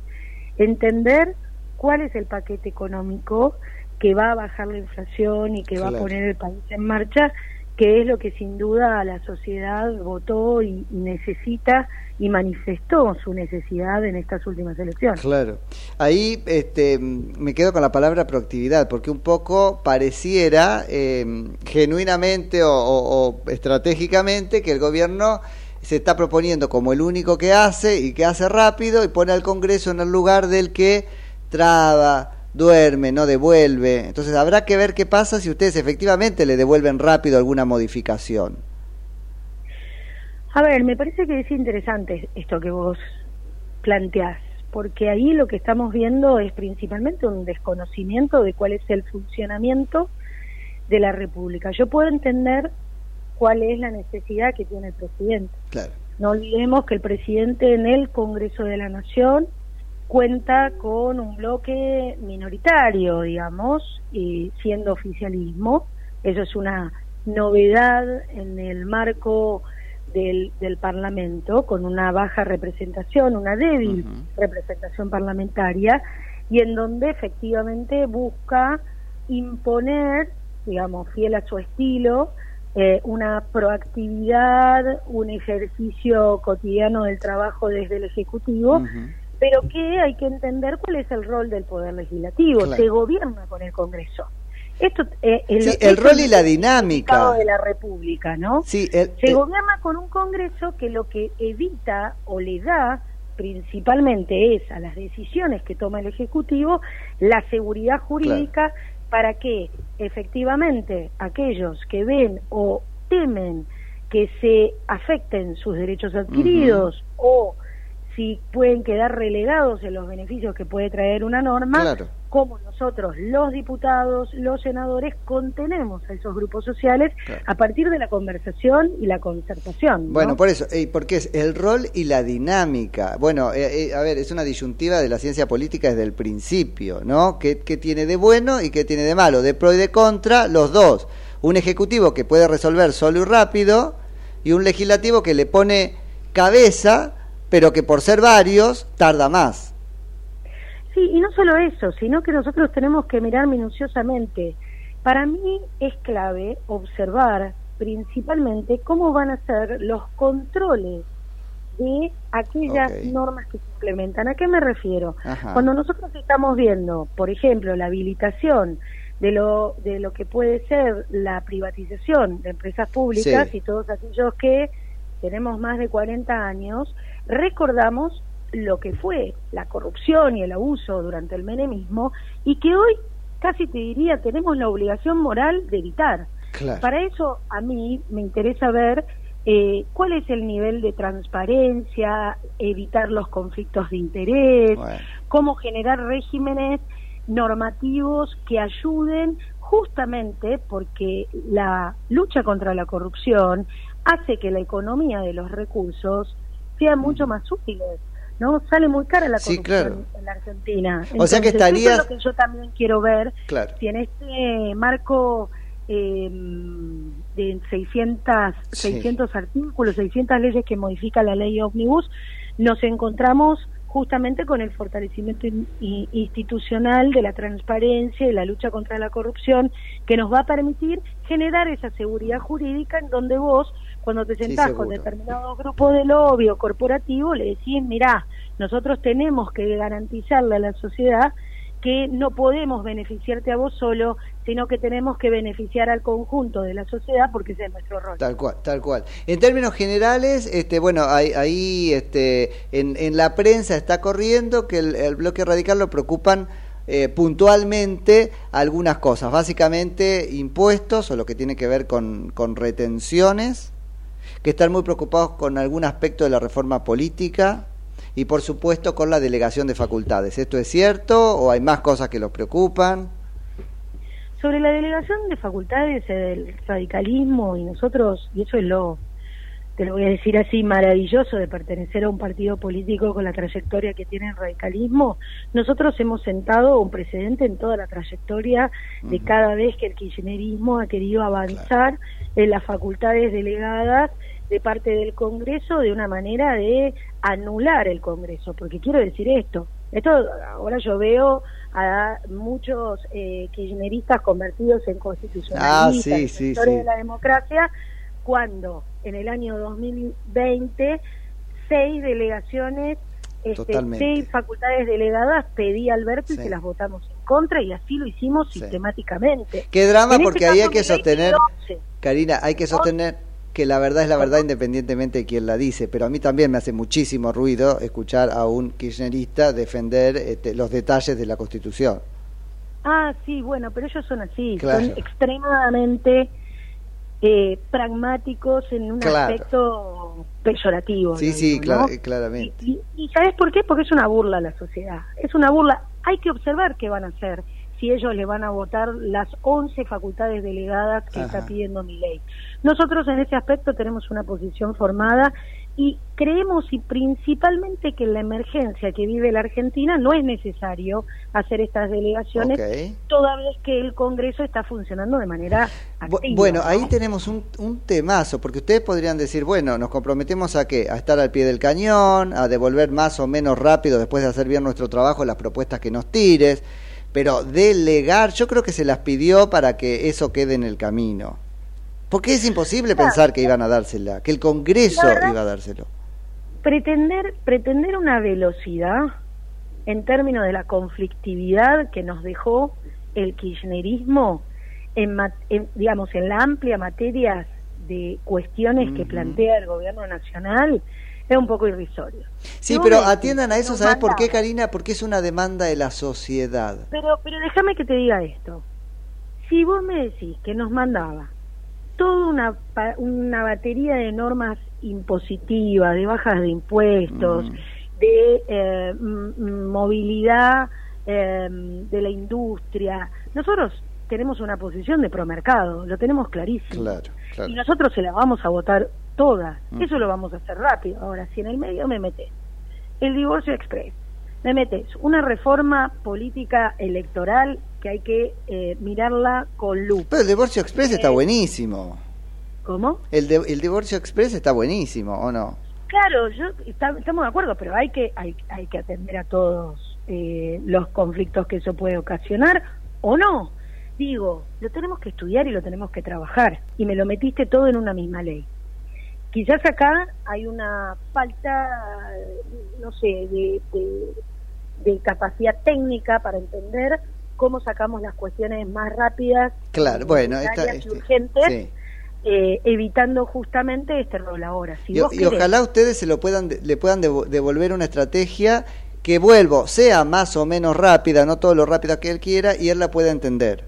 entender cuál es el paquete económico que va a bajar la inflación y que va a poner el país en marcha que es lo que sin duda la sociedad votó y, necesita y manifestó su necesidad en estas últimas elecciones. Claro. Ahí este, me quedo con la palabra proactividad, porque un poco pareciera eh, genuinamente o, estratégicamente que el gobierno se está proponiendo como el único que hace y que hace rápido y pone al Congreso en el lugar del que traba, duerme, no devuelve. Entonces habrá que ver qué pasa si ustedes efectivamente le devuelven rápido alguna modificación. A ver, me parece que es interesante esto que vos planteás, porque ahí lo que estamos viendo es principalmente un desconocimiento de cuál es el funcionamiento de la República. Yo puedo entender cuál es la necesidad que tiene el presidente. Claro. No olvidemos que el presidente en el Congreso de la Nación cuenta con un bloque minoritario, digamos, y siendo oficialismo. Eso es una novedad en el marco del, del Parlamento, con una baja representación, una débil representación parlamentaria, y en donde efectivamente busca imponer, digamos, fiel a su estilo, eh, una proactividad, un ejercicio cotidiano del trabajo desde el Ejecutivo, pero que hay que entender cuál es el rol del Poder Legislativo. Se gobierna con el Congreso. Esto, eh, el, rol y la dinámica de la República, ¿no? Sí, Se gobierna con un Congreso que lo que evita o le da principalmente es a las decisiones que toma el Ejecutivo la seguridad jurídica para que efectivamente aquellos que ven o temen que se afecten sus derechos adquiridos o si pueden quedar relegados en los beneficios que puede traer una norma, como nosotros, los diputados, los senadores, contenemos a esos grupos sociales a partir de la conversación y la concertación. Bueno, por eso, porque es el rol y la dinámica. Bueno, eh, eh, a ver, es una disyuntiva de la ciencia política desde el principio, ¿no? ¿Qué, ¿Qué tiene de bueno y qué tiene de malo? De pro y de contra, los dos. Un ejecutivo que puede resolver solo y rápido y un legislativo que le pone cabeza pero que por ser varios tarda más. Sí, y no solo eso, sino que nosotros tenemos que mirar minuciosamente. Para mí es clave observar principalmente cómo van a ser los controles de aquellas normas que se implementan. ¿A qué me refiero? Ajá. Cuando nosotros estamos viendo, por ejemplo, la habilitación de lo, de lo que puede ser la privatización de empresas públicas Sí. y todos aquellos que tenemos más de 40 años, recordamos lo que fue la corrupción y el abuso durante el menemismo y que hoy casi te diría tenemos la obligación moral de evitar. Claro. Para eso a mí me interesa ver eh, cuál es el nivel de transparencia, evitar los conflictos de interés, cómo generar regímenes normativos que ayuden justamente porque la lucha contra la corrupción hace que la economía de los recursos sea mucho más útil. ¿no? Sale muy cara la Sí, corrupción claro. en la Argentina. O sea que Entonces, eso es lo que yo también quiero ver Claro. si en este marco eh, de 600, Sí. 600 artículos, 600 leyes que modifica la ley ómnibus, nos encontramos justamente con el fortalecimiento in- institucional de la transparencia y la lucha contra la corrupción que nos va a permitir generar esa seguridad jurídica en donde vos cuando te Sí, sentás con seguro. determinados grupos de lobby o corporativo le decís, mirá, nosotros tenemos que garantizarle a la sociedad que no podemos beneficiarte a vos solo, sino que tenemos que beneficiar al conjunto de la sociedad porque ese es nuestro rol. Tal cual, tal cual. En términos generales, este, bueno, ahí, ahí, este, en, en la prensa está corriendo que el, el bloque radical lo preocupan eh, puntualmente algunas cosas, básicamente impuestos o lo que tiene que ver con, con retenciones, que están muy preocupados con algún aspecto de la reforma política y por supuesto con la delegación de facultades. ¿Esto es cierto o hay más cosas que los preocupan? Sobre la delegación de facultades del radicalismo y nosotros, y eso es lo, te lo voy a decir así, maravilloso de pertenecer a un partido político con la trayectoria que tiene el radicalismo, nosotros hemos sentado un precedente en toda la trayectoria de cada vez que el kirchnerismo ha querido avanzar en las facultades delegadas de parte del Congreso de una manera de anular el Congreso, porque quiero decir esto, esto ahora yo veo a muchos eh, kirchneristas convertidos en constitucionalistas, Ah, sí, de la democracia, cuando en el año 2020 seis delegaciones, este, seis facultades delegadas pedí a Alberto y que las votamos en contra y así lo hicimos sistemáticamente. Qué drama En este porque ahí hay que sostener, tiene 11. Karina, hay que sostener que la verdad es la verdad independientemente de quién la dice, pero a mí también me hace muchísimo ruido escuchar a un kirchnerista defender este, los detalles de la Constitución. Ah, sí, bueno, pero ellos son así, Claro. son extremadamente eh, pragmáticos en un Claro. aspecto peyorativo. Sí, sí, ¿no? claramente. Y, y ¿sabes por qué? Porque es una burla a la sociedad. Es una burla. Hay que observar qué van a hacer si ellos le van a votar las 11 facultades delegadas que Ajá. está pidiendo mi ley. Nosotros en ese aspecto tenemos una posición formada y creemos y principalmente que en la emergencia que vive la Argentina no es necesario hacer estas delegaciones toda vez que el Congreso está funcionando de manera activa. Bueno, ¿no? ahí tenemos un, un temazo, porque ustedes podrían decir, bueno, nos comprometemos a qué? A estar al pie del cañón, a devolver más o menos rápido después de hacer bien nuestro trabajo las propuestas que nos tires, pero delegar, yo creo que se las pidió para que eso quede en el camino. Porque es imposible Claro. pensar que iban a dársela, que el Congreso verdad- iba a dárselo. pretender pretender una velocidad en términos de la conflictividad que nos dejó el kirchnerismo en, en, digamos en la amplia materia de cuestiones que plantea el gobierno nacional es un poco irrisorio. Sí, pero atiendan a eso, ¿sabes por qué, Karina? Porque es una demanda de la sociedad. Pero, pero déjame que te diga esto. Si vos me decís que nos mandaba toda una, una batería de normas impositivas, de bajas de impuestos, de eh, movilidad eh, de la industria, nosotros tenemos una posición de promercado, lo tenemos clarísimo. Claro, claro. Y nosotros se la vamos a votar todas. Mm. Eso lo vamos a hacer rápido. Ahora, si en el medio me metes el divorcio express, me metes una reforma política electoral que hay que eh, mirarla con lupa. Pero el divorcio express está Eh, buenísimo. ¿Cómo? El, de- el divorcio express está buenísimo, ¿o no? Claro, yo está- estamos de acuerdo, pero hay que hay, hay que atender a todos eh, los conflictos que eso puede ocasionar o no. Digo, lo tenemos que estudiar y lo tenemos que trabajar y me lo metiste todo en una misma ley. Quizás acá hay una falta, no sé, de, de, de capacidad técnica para entender cómo sacamos las cuestiones más rápidas, Claro, bueno, esta- y este- urgentes, sí. eh, evitando justamente este rol ahora. Si Y, vos y ojalá ustedes se lo puedan le puedan devo- devolver una estrategia que vuelvo sea más o menos rápida, no todo lo rápida que él quiera y él la pueda entender.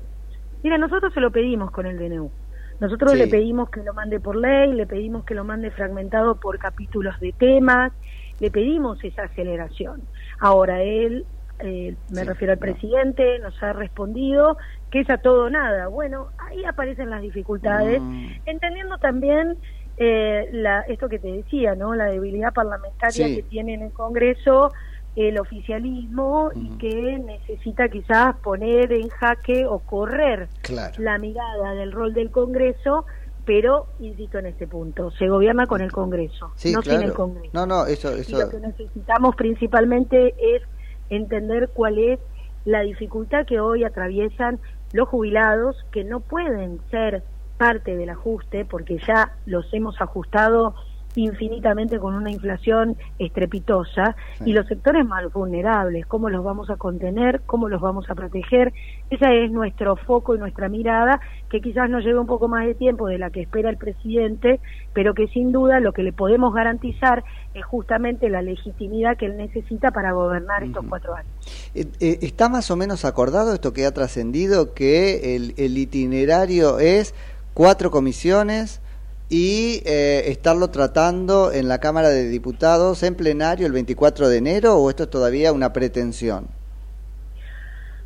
Mira, nosotros se lo pedimos con el DNU. Nosotros Sí. le pedimos que lo mande por ley, le pedimos que lo mande fragmentado por capítulos de temas, le pedimos esa aceleración. Ahora él, eh, me Sí, refiero al presidente, nos ha respondido que es a todo o nada. Bueno, ahí aparecen las dificultades, Mm. entendiendo también eh, la, esto que te decía, ¿no? La debilidad parlamentaria Sí. que tiene en el Congreso el oficialismo y que necesita quizás poner en jaque o correr Claro. la mirada del rol del Congreso, pero insisto en este punto, se gobierna con el Congreso, Sí, no claro. sin el Congreso. No, no, eso Y eso lo que necesitamos principalmente es entender cuál es la dificultad que hoy atraviesan los jubilados que no pueden ser parte del ajuste porque ya los hemos ajustado infinitamente con una inflación estrepitosa Sí. y los sectores más vulnerables, cómo los vamos a contener, cómo los vamos a proteger, ese es nuestro foco y nuestra mirada, que quizás nos lleve un poco más de tiempo de la que espera el presidente, pero que sin duda lo que le podemos garantizar es justamente la legitimidad que él necesita para gobernar estos cuatro años. Eh, eh, ¿Está más o menos acordado esto que ha trascendido que el, el itinerario es cuatro comisiones y eh, estarlo tratando en la Cámara de Diputados en plenario el 24 de enero o esto es todavía una pretensión?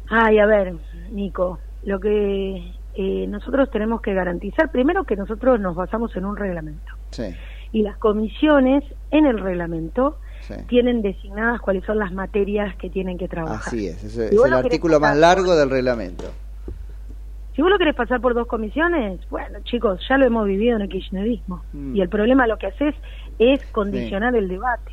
Ay, a ver, Nico, lo que eh, nosotros tenemos que garantizar, primero que nosotros nos basamos en un reglamento Sí, y las comisiones en el reglamento sí. tienen designadas cuáles son las materias que tienen que trabajar. Así es, es vos el artículo más largo del reglamento. Si vos lo querés pasar por dos comisiones, bueno, chicos, ya lo hemos vivido en el kirchnerismo. Mm. Y el problema lo que haces es condicionar el debate.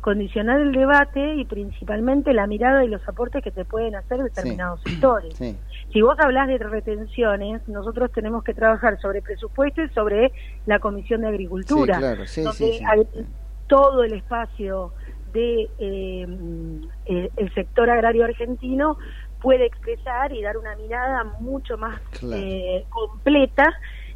Condicionar el debate y principalmente la mirada y los aportes que te pueden hacer determinados sectores. Sí. Si vos hablas de retenciones, nosotros tenemos que trabajar sobre presupuesto y sobre la Comisión de Agricultura. Claro, sí, donde todo el espacio de eh, eh, el sector agrario argentino puede expresar y dar una mirada mucho más Claro. eh, completa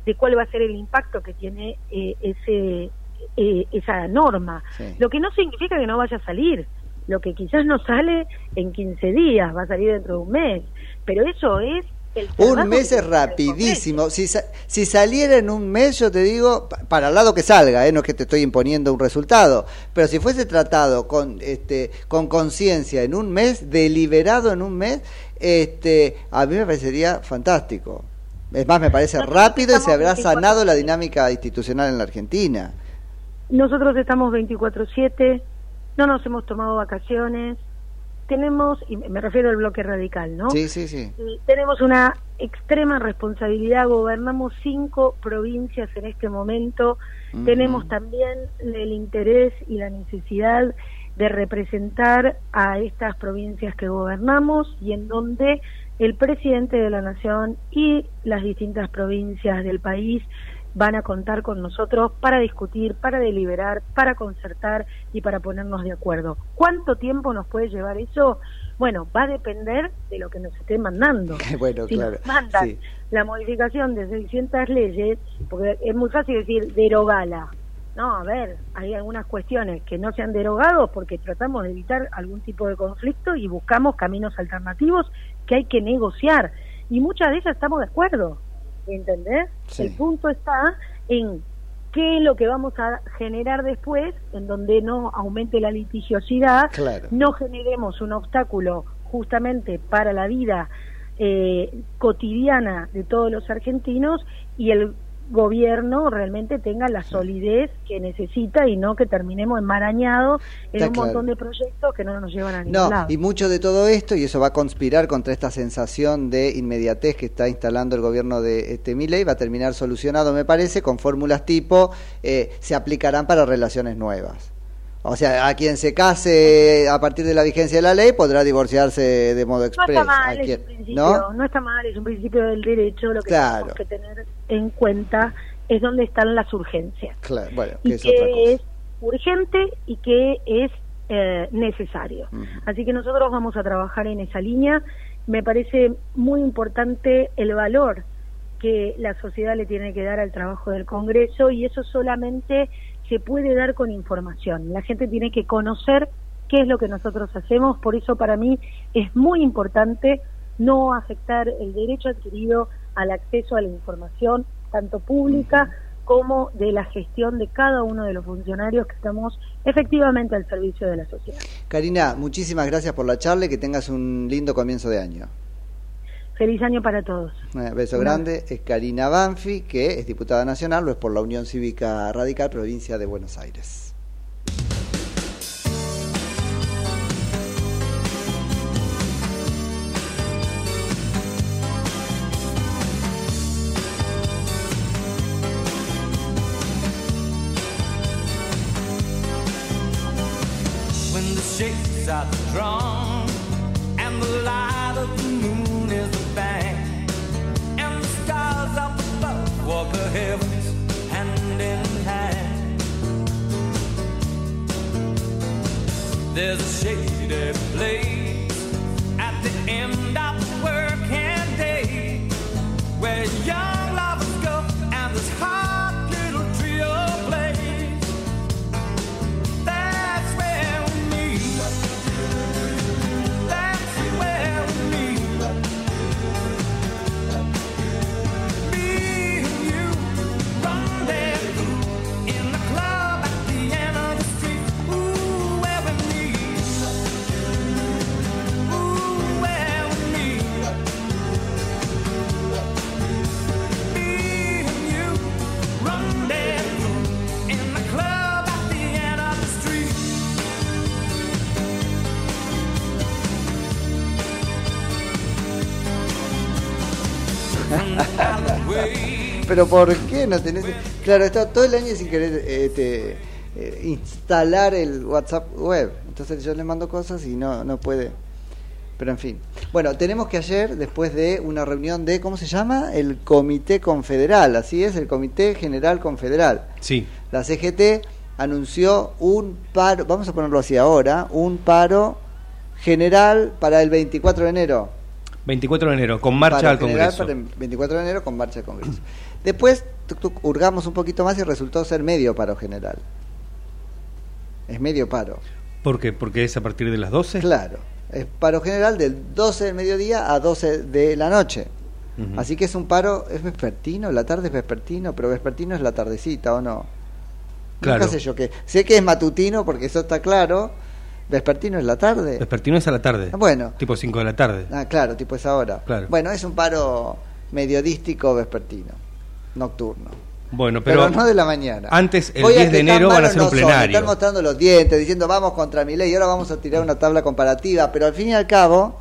de cuál va a ser el impacto que tiene eh, ese eh, esa norma. Sí. Lo que no significa que no vaya a salir, lo que quizás no sale en 15 días, va a salir dentro de un mes, pero eso es el Un mes es rapidísimo. Si, sa- si saliera en un mes, yo te digo, pa- para el lado que salga, ¿eh? no es que te estoy imponiendo un resultado, pero si fuese tratado con este con conciencia en un mes, deliberado en un mes, este a mí me parecería fantástico. Es más, me parece Nosotros rápido y se habrá 24 sanado la dinámica institucional en la Argentina. Nosotros estamos 24/7, no nos hemos tomado vacaciones, tenemos, y me refiero al bloque radical, ¿no? Sí, sí, sí. Y tenemos una extrema responsabilidad, gobernamos cinco provincias en este momento, tenemos también el interés y la necesidad de representar a estas provincias que gobernamos y en donde el presidente de la nación y las distintas provincias del país van a contar con nosotros para discutir, para deliberar, para concertar y para ponernos de acuerdo. ¿Cuánto tiempo nos puede llevar eso? Bueno, va a depender de lo que nos estén mandando. bueno, si claro. nos mandan sí. la modificación de 600 leyes, porque es muy fácil decir derogala. No, a ver, hay algunas cuestiones que no se han derogado porque tratamos de evitar algún tipo de conflicto y buscamos caminos alternativos que hay que negociar. Y muchas de ellas estamos de acuerdo, ¿entendés? Sí. El punto está en qué es lo que vamos a generar después, en donde no aumente la litigiosidad, Claro. no generemos un obstáculo justamente para la vida eh, cotidiana de todos los argentinos y el gobierno realmente tenga la solidez que necesita y no que terminemos enmarañados en Está un claro. montón de proyectos que no nos llevan a ningún No, lado. y mucho de todo esto, y eso va a conspirar contra esta sensación de inmediatez que está instalando el gobierno de este Milei, va a terminar solucionado, me parece, con fórmulas tipo eh, se aplicarán para relaciones nuevas. O sea, a quien se case a partir de la vigencia de la ley podrá divorciarse de modo No express. está mal, es un principio, ¿no? no está mal, es un principio del derecho, lo que Claro. tenemos que tener en cuenta es donde están las urgencias. Claro, bueno, y que es que otra cosa. es urgente y que es eh, necesario. Así que nosotros vamos a trabajar en esa línea. Me parece muy importante el valor que la sociedad le tiene que dar al trabajo del Congreso y eso solamente se puede dar con información. La gente tiene que conocer qué es lo que nosotros hacemos, por eso para mí es muy importante no afectar el derecho adquirido al acceso a la información, tanto pública como de la gestión de cada uno de los funcionarios que estamos efectivamente al servicio de la sociedad. Karina, muchísimas gracias por la charla y que tengas un lindo comienzo de año. Feliz año para todos. Un beso grande. Es Karina Banfi, que es diputada nacional, lo es por la Unión Cívica Radical, provincia de Buenos Aires. when the shakes are strong and the light There's a shady place at the end Pero ¿por qué no tenés? Claro, estado todo el año sin querer este, eh, instalar el WhatsApp web. Entonces yo le mando cosas y no, no puede. Pero en fin. Bueno, tenemos que ayer, después de una reunión de, ¿cómo se llama? El Comité Confederal, así es, el Comité General Confederal. Sí. La CGT anunció un paro, vamos a ponerlo así ahora, un paro general para el 24 de enero. 24 de enero, con marcha Paro al general Congreso. para el 24 de enero con marcha al Congreso. Después tuc, tuc, hurgamos un poquito más y resultó ser medio paro general. Es medio paro. ¿Por qué? ¿Porque es a partir de las 12? Claro. Es paro general del 12 del mediodía a 12 de la noche. Así que es un paro, es vespertino, la tarde es vespertino, pero vespertino es la tardecita, ¿o no? Claro. Nunca sé yo qué. Sé que es matutino porque eso está claro. Vespertino es la tarde. Vespertino es a la tarde. Bueno. Tipo 5 de la tarde. Ah, claro, tipo esa hora. Claro. Bueno, es un paro mediodístico vespertino, nocturno. Bueno, Pero, pero, no de la mañana. antes, el Voy 10 de enero, van a hacer un no son, plenario. Están mostrando los dientes, diciendo vamos contra mi ley y ahora vamos a tirar una tabla comparativa, pero al fin y al cabo,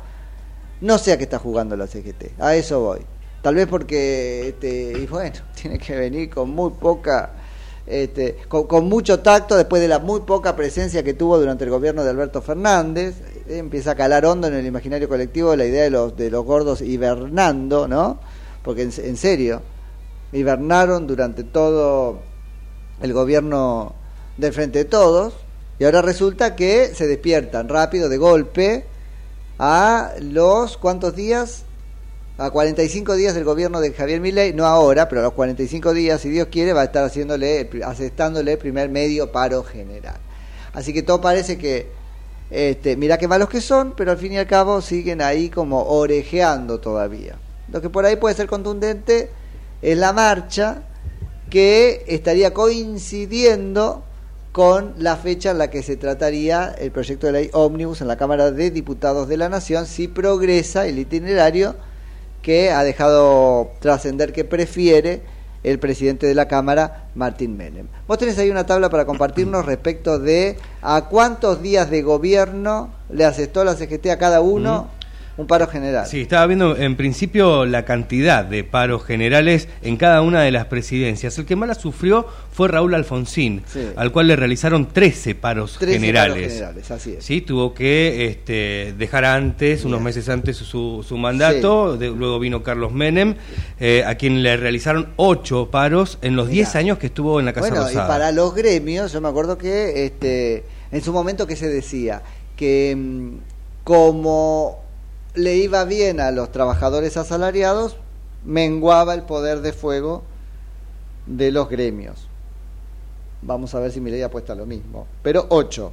no sé a qué está jugando la CGT. A eso voy. Tal vez porque, este, y bueno, tiene que venir con muy poca, este, con, con mucho tacto después de la muy poca presencia que tuvo durante el gobierno de Alberto Fernández. Eh, Empieza a calar hondo en el imaginario colectivo la idea de los, de los gordos hibernando, ¿no? Porque en, en serio, hibernaron durante todo el gobierno del Frente de Todos y ahora resulta que se despiertan rápido de golpe a los cuántos días a 45 días del gobierno de Javier Milei, no ahora, pero a los 45 días, si Dios quiere, va a estar haciéndole, aceptándole el primer medio paro general. Así que todo parece que, este, mira qué malos que son, pero al fin y al cabo siguen ahí como orejeando todavía. Lo que por ahí puede ser contundente es la marcha que estaría coincidiendo con la fecha en la que se trataría el proyecto de ley ómnibus en la Cámara de Diputados de la Nación si progresa el itinerario que ha dejado trascender que prefiere el presidente de la Cámara, Martín Menem. Vos tenés ahí una tabla para compartirnos respecto de a cuántos días de gobierno le aceptó la CGT a cada uno. Un paro general. Sí, estaba viendo en principio la cantidad de paros generales en cada una de las presidencias. El que más la sufrió fue Raúl Alfonsín, Sí. al cual le realizaron 13 paros 13 generales. paros generales, así es. Sí, tuvo que este, dejar antes, unos meses antes, su, su mandato. De- luego vino Carlos Menem, eh, a quien le realizaron 8 paros en los 10 años que estuvo en la Casa Bueno, Rosada. y para los gremios, yo me acuerdo que este, en su momento que se decía que mm, como le iba bien a los trabajadores asalariados, menguaba el poder de fuego de los gremios. Vamos a ver si Milei apuesta lo mismo. Pero 8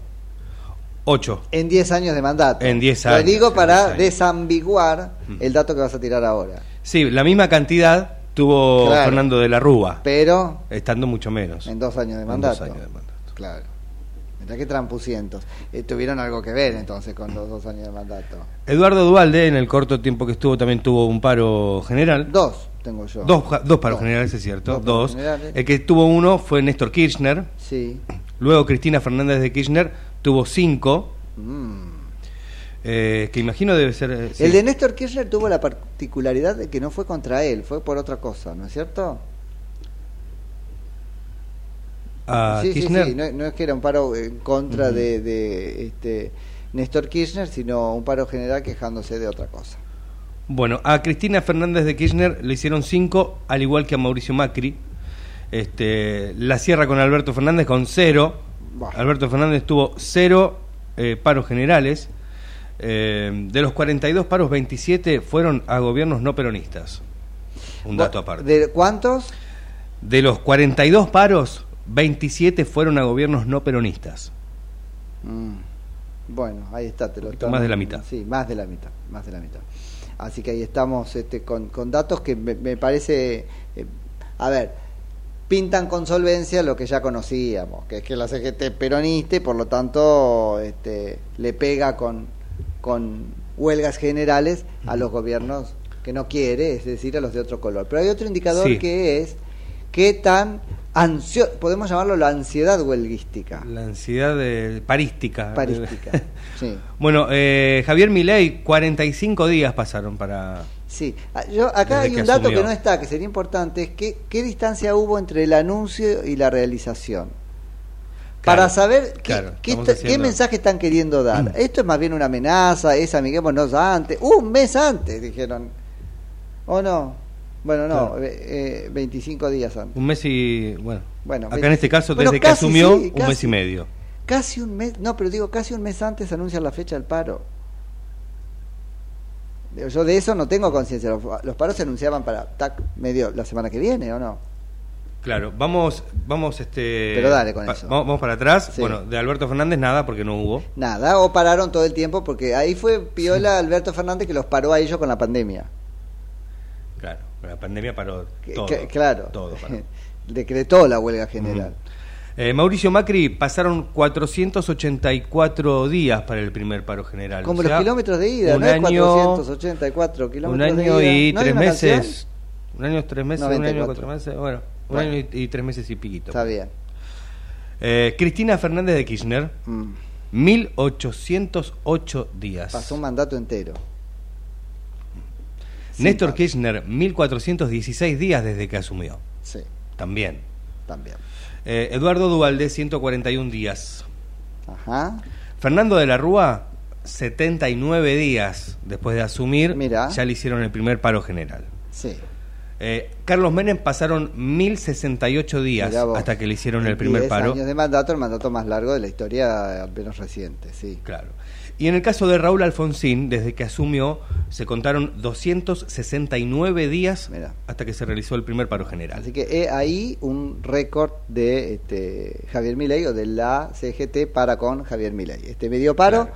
8. en 10 años de mandato. En 10 Lo años, digo en para 10 años. desambiguar el dato que vas a tirar ahora. Sí, la misma cantidad tuvo Claro. Fernando de la Rúa, Pero estando mucho menos. en dos años de En mandato. dos años de mandato. Claro. Qué trampucientos. Eh, tuvieron algo que ver entonces con los dos años de mandato. Eduardo Dualde, en el corto tiempo que estuvo, también tuvo un paro general. Dos tengo yo. Dos, dos paros generales, es cierto. Dos. El que tuvo uno fue Néstor Kirchner. Sí. Luego Cristina Fernández de Kirchner tuvo cinco. Mm. eh, que imagino debe ser. eh, sí. El de Néstor Kirchner tuvo la particularidad de que no fue contra él, fue por otra cosa, ¿no es cierto? A sí, sí, Kirchner. sí, no, no es que era un paro en contra de, de este, Néstor Kirchner, sino un paro general quejándose de otra cosa. Bueno, a Cristina Fernández de Kirchner le hicieron cinco, al igual que a Mauricio Macri. Este, la cierra con Alberto Fernández con cero. Alberto Fernández tuvo cero eh, paros generales. Eh, de los 42 paros, 27 fueron a gobiernos no peronistas. Un dato aparte. ¿De cuántos? De los 42 paros, 27 fueron a gobiernos no peronistas. Mm. Bueno, ahí está, te lo Poquito más de la mitad. Sí, más de la mitad, más de la mitad. Así que ahí estamos este, con, con datos que me, me parece, eh, a ver, pintan con solvencia lo que ya conocíamos, que es que la CGT es peronista y por lo tanto este, le pega con, con huelgas generales a los gobiernos que no quiere, es decir, a los de otro color. Pero hay otro indicador Sí. que es qué tan ansio podemos llamarlo la ansiedad huelguística. La ansiedad de, parística. Parística, sí. Bueno, eh, Javier Milei, 45 días pasaron para... Sí, Ah, yo, acá hay un dato asumió. que no está, que sería importante, es que, qué distancia hubo entre el anuncio y la realización. Para saber qué, claro, qué, mensaje están queriendo dar. Esto es más bien una amenaza, es amiguémonos antes, un mes antes, dijeron. ¿O no? Bueno, no, Claro. eh, eh, 25 días antes. Un mes y... Bueno, Bueno, acá en este caso, Bueno, desde que asumió, sí, un mes y medio. Casi un mes, no, pero digo, casi un mes antes anuncian la fecha del paro. Yo de eso no tengo conciencia. Los, los paros se anunciaban para tac, medio la semana que viene, ¿o no? Claro, vamos, vamos, este... Pero dale con pa- eso. Vamos, vamos para atrás. Sí. Bueno, de Alberto Fernández nada, porque no hubo. Nada, o pararon todo el tiempo porque ahí fue Piola Alberto Fernández que los paró a ellos con la pandemia. Claro, la pandemia paró todo. Que- claro. Todo paró. Decretó la huelga general. Eh, Mauricio Macri pasaron 484 días para el primer paro general. Como O sea, los kilómetros de ida, un ¿no? Año, 484 un kilómetros año de ida. y ¿No hay tres meses. canción? Un año, tres meses, un año, 94. cuatro meses. Bueno, un Bueno. año y, y tres meses y piquito. Está bien. Eh, Cristina Fernández de Kirchner, Mm. 1808 días. Pasó un mandato entero. Néstor Kirchner, 1416 días desde que asumió. Sí, También. también. Eh, Eduardo Duvalde, 141 días. Ajá. Fernando de la Rúa, 79 días después de asumir, Mirá. ya le hicieron el primer paro general. Sí. Eh, Carlos Menem pasaron 1068 días vos. hasta que le hicieron el primer 10 paro. años de mandato, el mandato más largo de la historia, al menos reciente, sí. Claro. Y en el caso de Raúl Alfonsín, desde que asumió, se contaron 269 días hasta que se realizó el primer paro general. Así que he ahí un récord de este, Javier Milei o de la CGT para con Javier Milei. Este medio paro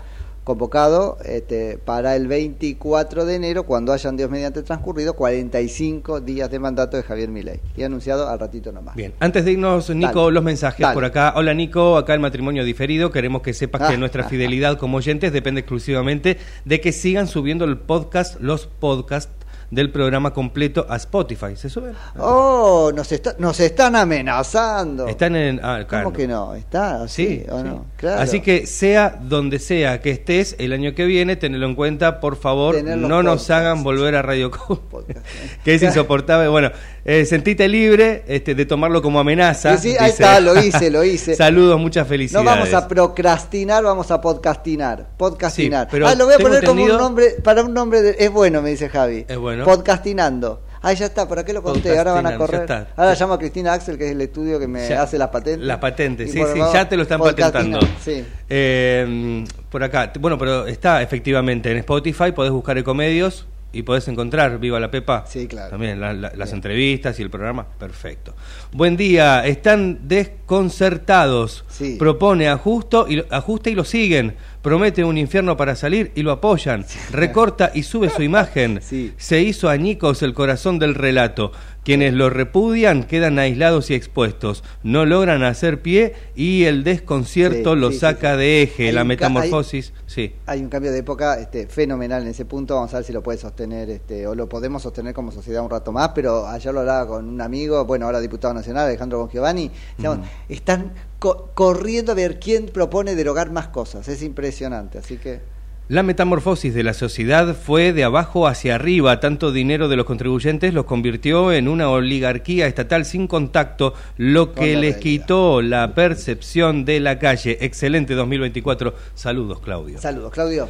convocado este, para el 24 de enero, cuando hayan Dios mediante transcurrido 45 días de mandato de Javier Milei. Y anunciado al ratito nomás. Bien, antes de irnos, Nico, Dale. los mensajes Dale. por acá. Hola, Nico, acá el matrimonio diferido. Queremos que sepas Ah, que nuestra ah, fidelidad como oyentes depende exclusivamente de que sigan subiendo el podcast, los podcasts del programa completo a Spotify. ¿Se sube? Oh, nos, está- nos están amenazando. Están en. ah, claro. ¿Cómo que no? ¿Está así Sí, o sí. no? Claro. Así que sea donde sea que estés el año que viene, tenelo en cuenta, por favor, no nos hagan volver a Radio Co, que es insoportable. Bueno, eh, sentite libre este, de tomarlo como amenaza. Sí, sí, ahí dice. está, lo hice, lo hice. Saludos, muchas No felicidades. vamos a procrastinar, vamos a podcastinar. Podcastinar. Sí, pero ah, lo voy a poner como un nombre, para un nombre de, es bueno, me dice Javi. Es bueno. Podcastinando. Ah, ya está, ¿para qué lo conté? Ahora van a correr. Ahora llamo a Cristina Axel, que es el estudio que me Ya. hace las patentes. Las patentes, sí, sí, ya te lo están patentando. Sí. Eh, por acá, bueno, pero está efectivamente en Spotify, podés buscar Ecomedios y podés encontrar Viva la Pepa. Sí, claro. También la- la- las entrevistas y el programa, perfecto. Buen día, están desconcertados. Propone ajusto y, ajuste y lo siguen. Promete un infierno para salir y lo apoyan. Recorta y sube su imagen. Se hizo añicos el corazón del relato. Quienes lo repudian quedan aislados y expuestos. No logran hacer pie y el desconcierto Sí, lo sí, saca de eje. Hay la metamorfosis, sí. Hay un cambio de época este, fenomenal en ese punto. Vamos a ver si lo puede sostener este, o lo podemos sostener como sociedad un rato más. Pero ayer lo hablaba con un amigo, bueno, ahora diputado nacional, Alejandro Bongiovanni. Mm. Están co- corriendo a ver quién propone derogar más cosas. Es impresionante. Así que. La metamorfosis de la sociedad fue de abajo hacia arriba. Tanto dinero de los contribuyentes los convirtió en una oligarquía estatal sin contacto, lo que les realidad. quitó la percepción de la calle. Excelente 2024. Saludos, Claudio. Saludos, Claudio.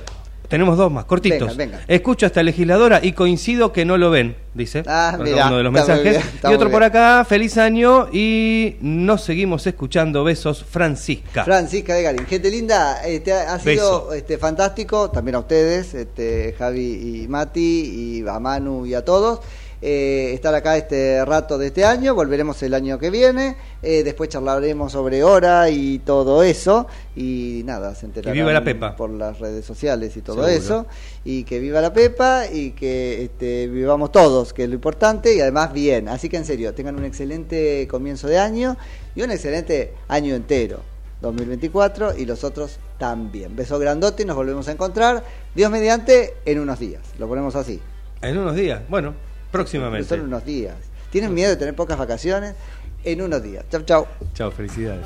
Tenemos dos más, cortitos. Venga, venga. Escucho a esta legisladora y coincido que no lo ven, dice. Ah, mirá, uno de los mensajes. bien, y otro por acá, feliz año y nos seguimos escuchando. Besos, Francisca. Francisca de Garín. Gente linda, este, ha sido Beso. este, fantástico, también a ustedes, este, Javi y Mati, y a Manu y a todos. Eh, estar acá este rato de este año, volveremos el año que viene, eh, después charlaremos sobre hora y todo eso, y nada, se enterarán viva la Pepa. por las redes sociales y todo Seguro. eso, y que viva la Pepa y que este, vivamos todos, que es lo importante, y además bien, así que en serio, tengan un excelente comienzo de año y un excelente año entero. 2024 y los otros también. Beso grandote y nos volvemos a encontrar, Dios mediante, en unos días. Lo ponemos así. En unos días, bueno, próximamente. Son unos días. ¿Tienen miedo de tener pocas vacaciones? En unos días. Chau, chau. Chao, felicidades.